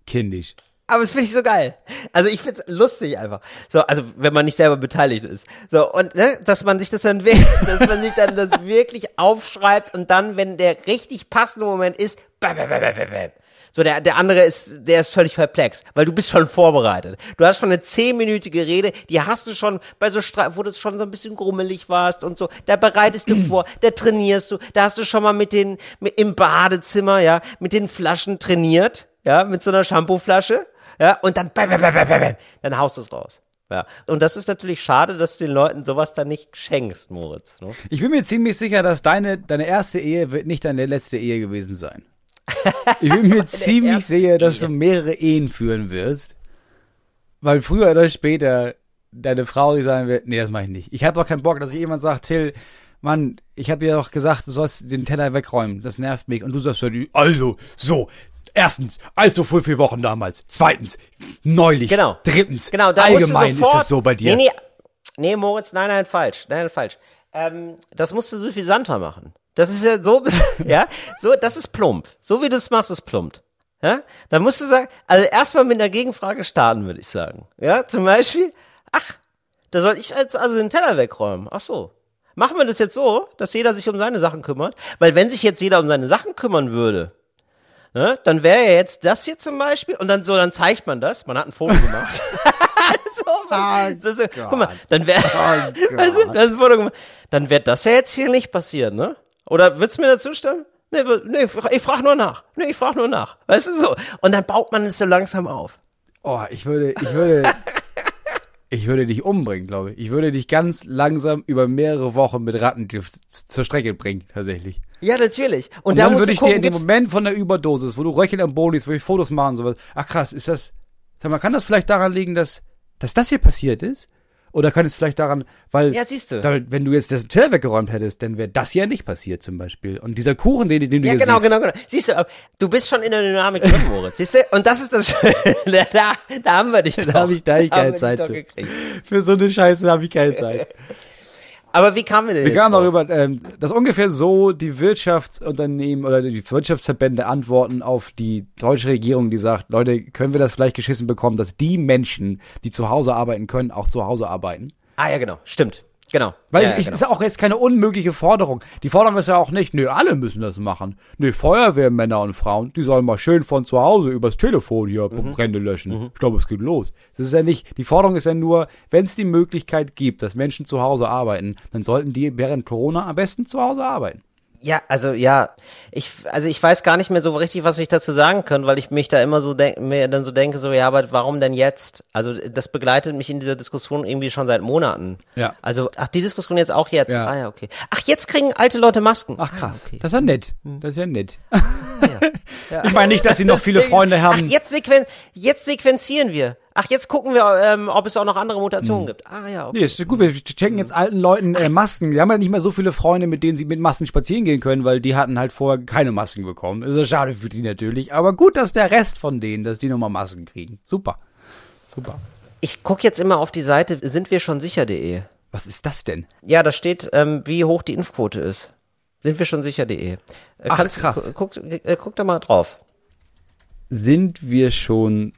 kindisch. Aber das finde ich so geil. Also ich find's lustig einfach. So, also wenn man nicht selber beteiligt ist. So, und ne, dass man sich das dann wirklich, dass man sich dann das wirklich aufschreibt und dann, wenn der richtig passende Moment ist, bam, bam, bam, bam, bam. So, der, der andere ist, der ist völlig perplex, weil du bist schon vorbereitet. Du hast schon eine zehnminütige Rede, die hast du schon bei so Streit, wo du schon so ein bisschen grummelig warst und so, da bereitest du vor, da trainierst du, da hast du schon mal mit den, mit, im Badezimmer, ja, mit den Flaschen trainiert, ja, mit so einer Shampooflasche, ja, und dann, bam, bam, bam, bam, dann haust du es raus. Ja, und das ist natürlich schade, dass du den Leuten sowas dann nicht schenkst, Moritz. Ne? Ich bin mir ziemlich sicher, dass deine, deine erste Ehe wird nicht deine letzte Ehe gewesen sein. Ich bin mir ziemlich sicher, dass du mehrere Ehen führen wirst. Weil früher oder später deine Frau die sagen wird, nee, das mache ich nicht. Ich habe doch keinen Bock, dass ich jemand sagt, Till, Mann, ich habe dir doch gesagt, du sollst den Teller wegräumen. Das nervt mich. Und du sagst also, so, erstens, also vor vier Wochen damals. Zweitens, neulich. Genau. Drittens, Genau, da allgemein ist sofort, das so bei dir. Nee, nee, nee, Moritz, nein, nein, falsch. Nein, nein, falsch. Ähm, das musst du suffisanter machen. Das ist ja so, ja, so, das ist plump. So wie du es machst, ist plump. Ja? Dann musst du sagen, also erstmal mit einer Gegenfrage starten, würde ich sagen. Ja, zum Beispiel, ach, da soll ich jetzt also den Teller wegräumen. Ach so. Machen wir das jetzt so, dass jeder sich um seine Sachen kümmert? Weil wenn sich jetzt jeder um seine Sachen kümmern würde, ne, dann wäre ja jetzt das hier zum Beispiel und dann so, dann zeigt man das. Man hat ein Foto gemacht. so, so, so, guck mal, dann wäre, weißt du, das ein Foto gemacht. Dann wird das ja jetzt hier nicht passieren, ne? Oder würdest du mir dazu stimmen? Nee, nee, ich frage nur nach. Nee, ich frage nur nach. Weißt du so? Und dann baut man es so langsam auf. Oh, ich würde, ich würde, ich würde dich umbringen, glaube ich. Ich würde dich ganz langsam über mehrere Wochen mit Rattengift zur Strecke bringen, tatsächlich. Ja, natürlich. Und, Und da dann würde ich dir gucken, in dem Moment von der Überdosis, wo du röcheln am Boden liegst, wo ich Fotos machen, sowas. Ach krass, ist das, sag mal, kann das vielleicht daran liegen, dass, dass das hier passiert ist? Oder kann es vielleicht daran, weil, Ja, siehst du. da, wenn du jetzt das Teller weggeräumt hättest, dann wäre das ja nicht passiert zum Beispiel. Und dieser Kuchen, den, den du Ja, genau, siehst, genau, genau. Siehst du, du bist schon in der Dynamik drin, Moritz. Siehst du? Und das ist das Schöne. Da, da haben wir dich doch. hab ich- da hab ich keine Zeit zu. gekriegt. für so eine Scheiße habe ich keine Zeit. Aber wie kamen wir denn Wir kamen darüber, ähm, dass ungefähr so die Wirtschaftsunternehmen oder die Wirtschaftsverbände antworten auf die deutsche Regierung, die sagt, Leute, können wir das vielleicht geschissen bekommen, dass die Menschen, die zu Hause arbeiten können, auch zu Hause arbeiten? Ah, ja, genau. Stimmt. Genau. Weil ja, ich, ja, ist auch jetzt keine unmögliche Forderung. Die Forderung ist ja auch nicht, nö, alle müssen das machen. Nö, Feuerwehrmänner und Frauen, die sollen mal schön von zu Hause übers Telefon hier Mhm. Brände löschen. Ich glaube, es geht los. Das ist ja nicht, die Forderung ist ja nur, wenn es die Möglichkeit gibt, dass Menschen zu Hause arbeiten, dann sollten die während Corona am besten zu Hause arbeiten. Ja, also ja, ich also ich weiß gar nicht mehr so richtig, was ich dazu sagen kann, weil ich mich da immer so denk, mir dann so denke, so ja, aber warum denn jetzt? Also das begleitet mich in dieser Diskussion irgendwie schon seit Monaten. Ja. Also ach die Diskussion jetzt auch jetzt. Ja. Ah ja, okay. Ach jetzt kriegen alte Leute Masken. Ach krass, Ah, okay. das ist ja nett. Das ist ja nett. Ja. Ich meine nicht, dass sie noch viele Freunde haben. Ach jetzt sequen jetzt sequenzieren wir. Ach jetzt gucken wir, ähm, ob es auch noch andere Mutationen gibt. Ah ja, okay. Nee, ist gut, wir schenken jetzt alten Leuten äh, Masken. Die haben ja nicht mehr so viele Freunde, mit denen sie mit Masken spazieren gehen können, weil die hatten halt vorher keine Masken bekommen. Ist ja schade für die natürlich. Aber gut, dass der Rest von denen, dass die nochmal Masken kriegen. Super. Super. Ich guck jetzt immer auf die Seite sind wir schon sicher.de. Was ist das denn? Ja, da steht, ähm, wie hoch die Impfquote ist. Sind wir schon sicher.de. Äh, Ach, krass. gu- Guck, äh, guck da mal drauf. Sind wir schon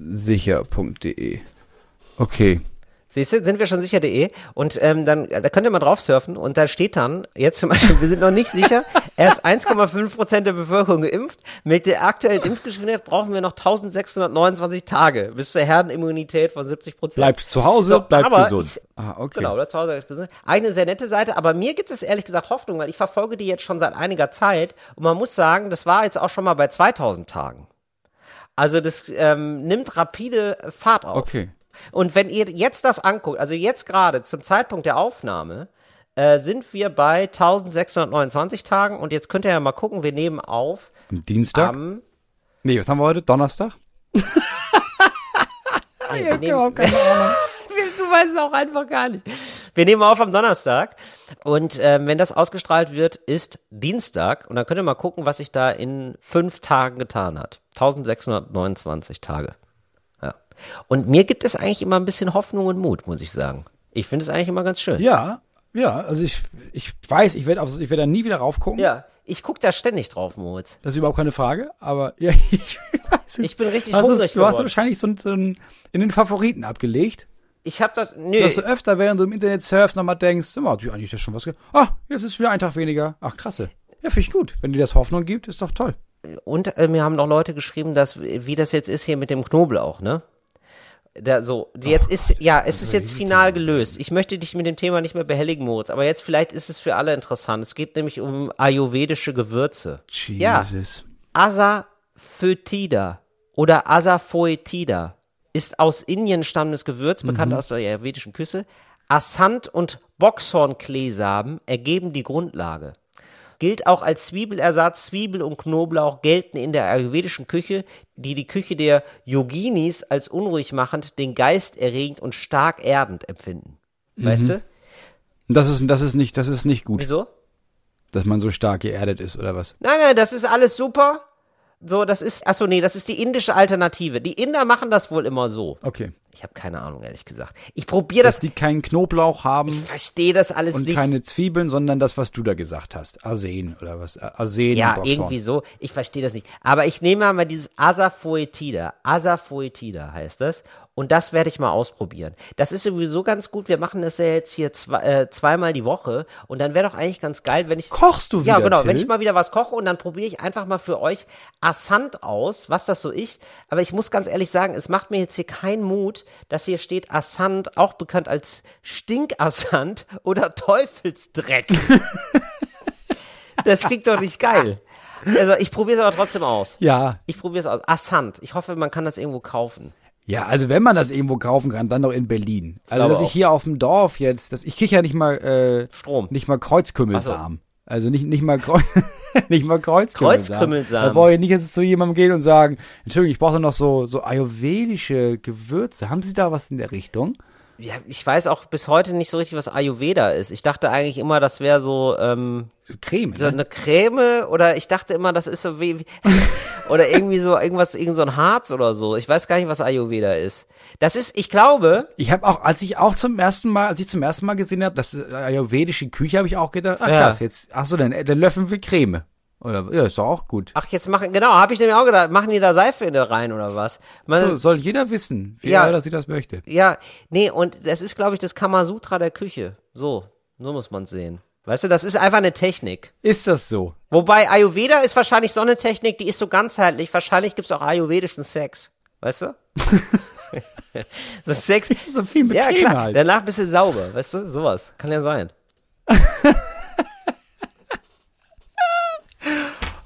sicher.de. Okay. Siehst du, sind wir schon sicher.de und ähm, dann da könnt ihr mal drauf surfen und da steht dann, jetzt zum Beispiel, wir sind noch nicht sicher, erst 1,5 Prozent der Bevölkerung geimpft. Mit der aktuellen Impfgeschwindigkeit brauchen wir noch 1629 Tage bis zur Herdenimmunität von 70 Prozent. Bleibt zu Hause, So, bleibt gesund. ich- ah, okay. Genau, das war eine sehr nette Seite, aber mir gibt es ehrlich gesagt Hoffnung, weil ich verfolge die jetzt schon seit einiger Zeit und man muss sagen, das war jetzt auch schon mal bei 2000 Tagen. Also das ähm, nimmt rapide Fahrt auf. Okay. Und wenn ihr jetzt das anguckt, also jetzt gerade zum Zeitpunkt der Aufnahme, äh, sind wir bei 1629 Tagen und jetzt könnt ihr ja mal gucken, wir nehmen auf Am Dienstag? am nee, was haben wir heute? Donnerstag? Nee, wir nehmen, du weißt es auch einfach gar nicht. Wir nehmen auf am Donnerstag und ähm, wenn das ausgestrahlt wird, ist Dienstag und dann könnt ihr mal gucken, was sich da in fünf Tagen getan hat. 1629 Tage. Ja. Und mir gibt es eigentlich immer ein bisschen Hoffnung und Mut, muss ich sagen. Ich finde es eigentlich immer ganz schön. Ja, ja, also ich, ich weiß, ich werde ich werd da nie wieder raufgucken. Ja, ich gucke da ständig drauf, Moritz. Das ist überhaupt keine Frage, aber ja, ich weiß nicht. Ich bin richtig hungrig ist, Du hast geworden. wahrscheinlich so, so ein, in den Favoriten abgelegt. Ich habe das, nö, Dass du öfter, während du im Internet surfst, nochmal denkst, immer, hat eigentlich das schon was Ah, jetzt ist wieder ein Tag weniger. Ach, klasse. Ja, finde ich gut. Wenn dir das Hoffnung gibt, ist doch toll. und äh, mir haben noch Leute geschrieben, dass wie das jetzt ist hier mit dem Knoblauch, ne? Da, so, jetzt ist, ja, es ist jetzt final gelöst. Ich möchte dich mit dem Thema nicht mehr behelligen, Moritz, aber jetzt vielleicht ist es für alle interessant. Es geht nämlich um ayurvedische Gewürze. Ja, Jesus. Asafoetida oder Asafoetida ist aus Indien stammendes Gewürz, Mhm. bekannt aus der ayurvedischen Küche. Asant und Boxhornkleesamen ergeben die Grundlage. gilt auch als Zwiebelersatz. Zwiebel und Knoblauch gelten in der ayurvedischen Küche, die die Küche der Yoginis als unruhig machend, den Geist erregend und stark erdend empfinden. Weißt du? Das ist, das ist nicht, das ist nicht gut, Wieso? dass man so stark geerdet ist, oder was? Nein, nein, das ist alles super. So, das ist, achso, nee, das ist die indische Alternative. Die Inder machen das wohl immer so. Okay. Ich habe keine Ahnung, ehrlich gesagt. Ich probiere Dass das, die keinen Knoblauch haben ich verstehe das alles und nicht. keine Zwiebeln, sondern das, was du da gesagt hast. Arsen oder was? Arsen. ja, irgendwie so. Ich verstehe das nicht. Aber ich nehme mal dieses Asafoetida. Asafoetida heißt das. Und das werde ich mal ausprobieren. Das ist sowieso ganz gut. Wir machen das ja jetzt hier zwei, äh, zweimal die Woche. Und dann wäre doch eigentlich ganz geil, wenn ich. Kochst du wieder, Ja, genau. Wenn Till? ich mal wieder was koche und dann probiere ich einfach mal für euch Assant aus, was das so ist. Aber ich muss ganz ehrlich sagen, es macht mir jetzt hier keinen Mut, dass hier steht Assant, auch bekannt als Stinkassant oder Teufelsdreck. das klingt doch nicht geil. Also ich probiere es aber trotzdem aus. Ja, Ich probiere es aus. Assant. Ich hoffe, man kann das irgendwo kaufen. Ja, also wenn man das irgendwo kaufen kann, dann doch in Berlin. Also dass ich auch. hier auf dem Dorf jetzt, dass ich kriege ja nicht mal äh, Strom. nicht mal Kreuzkümmelsamen. Also nicht nicht mal Kreu nicht mal Kreuzkümmelsamen. Kreuzkümmelsamen. Da brauche ich nicht jetzt zu jemandem gehen und sagen, Entschuldigung, ich brauche noch so so ayurvedische Gewürze. Haben Sie da was in der Richtung? Ja, ich weiß auch bis heute nicht so richtig, was Ayurveda ist. Ich dachte eigentlich immer, das wäre so, ähm, So Creme, so ne? eine Creme oder ich dachte immer, das ist so wie, wie oder irgendwie so irgendwas, irgend so ein Harz oder so. Ich weiß gar nicht, was Ayurveda ist. Das ist, ich glaube, Ich habe auch, als ich auch zum ersten Mal, als ich zum ersten Mal gesehen habe, das ist ayurvedische Küche, habe ich auch gedacht, ach Ja. krass, jetzt, ach so, dann, dann löffeln wir Creme. Oder, ja, ist doch auch gut. ach jetzt machen, genau, habe ich nämlich auch gedacht, machen die da Seife in der rein oder was? Man, So, soll jeder wissen, wie Ja. er sie das möchte. Ja, nee, und das ist, glaube ich, das Kamasutra der Küche. So, so muss man sehen. Weißt du, das ist einfach eine Technik. Ist das so? Wobei Ayurveda ist wahrscheinlich so eine Technik, die ist so ganzheitlich. Wahrscheinlich gibt's auch ayurvedischen Sex. Weißt du? so Sex. So viel mit ja, Creme klar. halt. Danach bist du sauber. Weißt du? Sowas. Kann ja sein.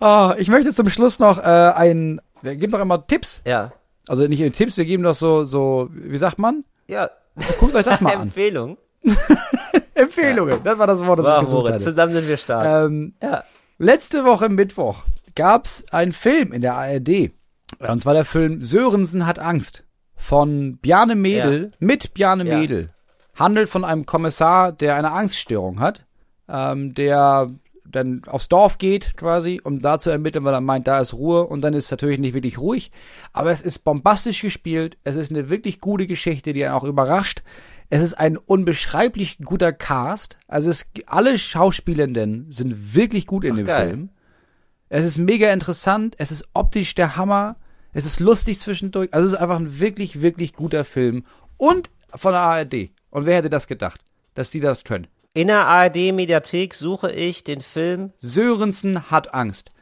Ah, ich möchte zum Schluss noch äh, ein, wir geben doch immer Tipps. Ja. Also nicht Tipps, wir geben doch so, so, wie sagt man? Ja. Guckt euch das mal an. Empfehlung. Empfehlungen. Das war das Wort, das ich Wow, gesucht Moritz, hatte. zusammen sind wir stark. Ähm, ja. letzte Woche Mittwoch gab's einen Film in der ARD. Und zwar der Film Sörensen hat Angst von Bjarne Mädel mit Bjarne Ja. Mädel. Handelt von einem Kommissar, der eine Angststörung hat, ähm, der dann aufs Dorf geht quasi, um da zu ermitteln, weil er meint, da ist Ruhe und dann ist natürlich nicht wirklich ruhig. Aber es ist bombastisch gespielt, es ist eine wirklich gute Geschichte, die einen auch überrascht. Es ist ein unbeschreiblich guter Cast. Also es, alle Schauspielenden sind wirklich gut in dem geil. Film. Es ist mega interessant, es ist optisch der Hammer, es ist lustig zwischendurch. Also es ist einfach ein wirklich, wirklich guter Film. Und von der ARD. Und wer hätte das gedacht, dass die das können? In der ARD-Mediathek suche ich den Film Sörensen hat Angst.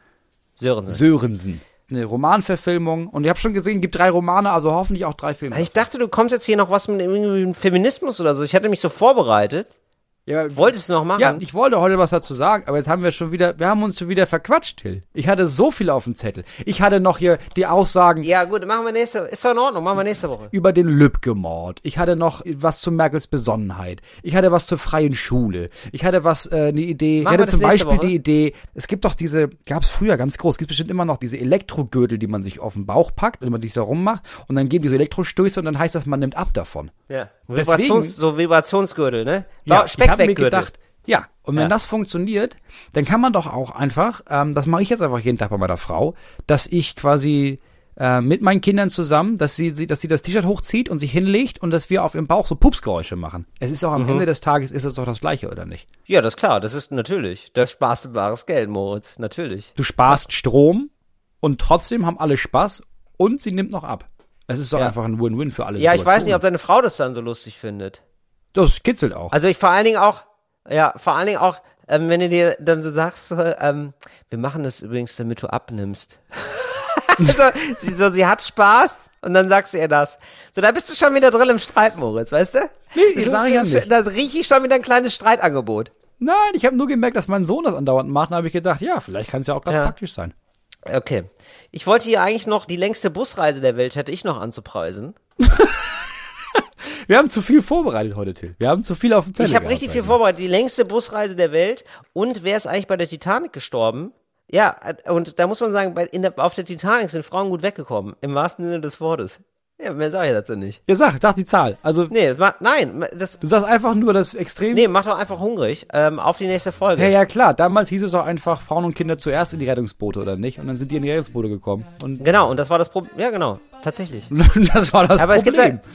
Sörensen. Sörensen. Eine Romanverfilmung. Und ich habe schon gesehen, gibt drei Romane, also hoffentlich auch drei Filme. Ich dachte, du kommst jetzt hier noch was mit irgendwie Feminismus oder so. Ich hatte mich so vorbereitet. Ja, Wolltest du noch machen? ja, ich wollte heute was dazu sagen, aber jetzt haben wir schon wieder, wir haben uns schon wieder verquatscht, Till. Ich hatte so viel auf dem Zettel. Ich hatte noch hier die Aussagen Ja, gut, machen wir nächste Ist doch in Ordnung, machen wir nächste Woche. über den Lübcke-Mord. Ich hatte noch was zu Merkels Besonnenheit. Ich hatte was zur freien Schule. Ich hatte was, äh, eine Idee. Machen ich hatte zum Beispiel Woche? die Idee, es gibt doch diese, gab es früher ganz groß, gibt bestimmt immer noch diese Elektrogürtel, die man sich auf den Bauch packt, wenn man sich da rummacht und dann geben die so Elektrostöße und dann heißt das, man nimmt ab davon. Ja. Deswegen- Vibrations, so Vibrationsgürtel, ne? Ja, Ba- ich habe mir Speckwegürtel. gedacht, ja, und wenn Ja. das funktioniert, dann kann man doch auch einfach, ähm, das mache ich jetzt einfach jeden Tag bei meiner Frau, dass ich quasi äh, mit meinen Kindern zusammen, dass sie, sie, dass sie das T-Shirt hochzieht und sich hinlegt und dass wir auf ihrem Bauch so Pupsgeräusche machen. Es ist auch Mhm. am Ende des Tages ist es doch das Gleiche, oder nicht? Ja, das ist klar, das ist natürlich. Das sparst bares Geld, Moritz. Natürlich. Du sparst Strom und trotzdem haben alle Spaß und sie nimmt noch ab. Es ist doch Ja. einfach ein Win-Win für alle. Ja, ich weiß nicht, ob deine Frau das dann so lustig findet. Das kitzelt auch. Also ich vor allen Dingen auch, ja, vor allen Dingen auch, ähm, wenn du dir dann so sagst, ähm, wir machen das übrigens, damit du abnimmst. also, sie, so, sie hat Spaß und dann sagst du ihr das. So, da bist du schon wieder drin im Streit, Moritz, weißt du? Nee, ich sag ja nicht. Da rieche ich schon wieder ein kleines Streitangebot. Nein, ich habe nur gemerkt, dass mein Sohn das andauernd macht. Da habe ich gedacht, ja, vielleicht kann es ja auch ganz Ja. praktisch sein. Okay. Ich wollte hier eigentlich noch die längste Busreise der Welt hätte ich noch anzupreisen. Wir haben zu viel vorbereitet heute, Till. Wir haben zu viel auf dem Zettel. Ich habe richtig viel heute. vorbereitet. Die längste Busreise der Welt. Und wer ist eigentlich bei der Titanic gestorben? Ja, äh, und da muss man sagen, bei, der, auf der Titanic sind Frauen gut weggekommen. Im wahrsten Sinne des Wortes. Ja, mehr sage ich dazu nicht. Ja, sag, sag die Zahl. Also, Nee, das nein, das, du sagst einfach nur das extrem. nee, mach doch einfach hungrig. Ähm, auf die nächste Folge. Ja, ja, klar. Damals hieß es doch einfach Frauen und Kinder zuerst in die Rettungsboote, oder nicht? Und dann sind die in die Rettungsboote gekommen. Und Genau, und das war das Problem. Ja, genau, tatsächlich. das war das Aber es gibt Problem.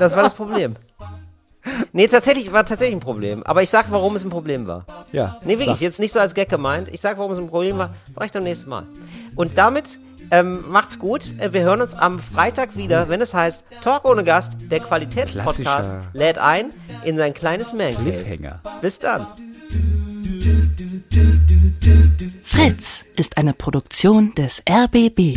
Das war das Problem. Nee, tatsächlich war tatsächlich ein Problem. Aber ich sag, warum es ein Problem war. ja. Nee, wirklich, Sag. jetzt nicht so als Gag gemeint. Ich sag, warum es ein Problem war. Das reicht am nächsten Mal. Und damit ähm, macht's gut. Äh, Wir hören uns am Freitag wieder, wenn es heißt Talk ohne Gast, der Qualitätspodcast lädt ein in sein kleines Man. Cliffhanger. Bis dann. Fritz ist eine Produktion des RBB.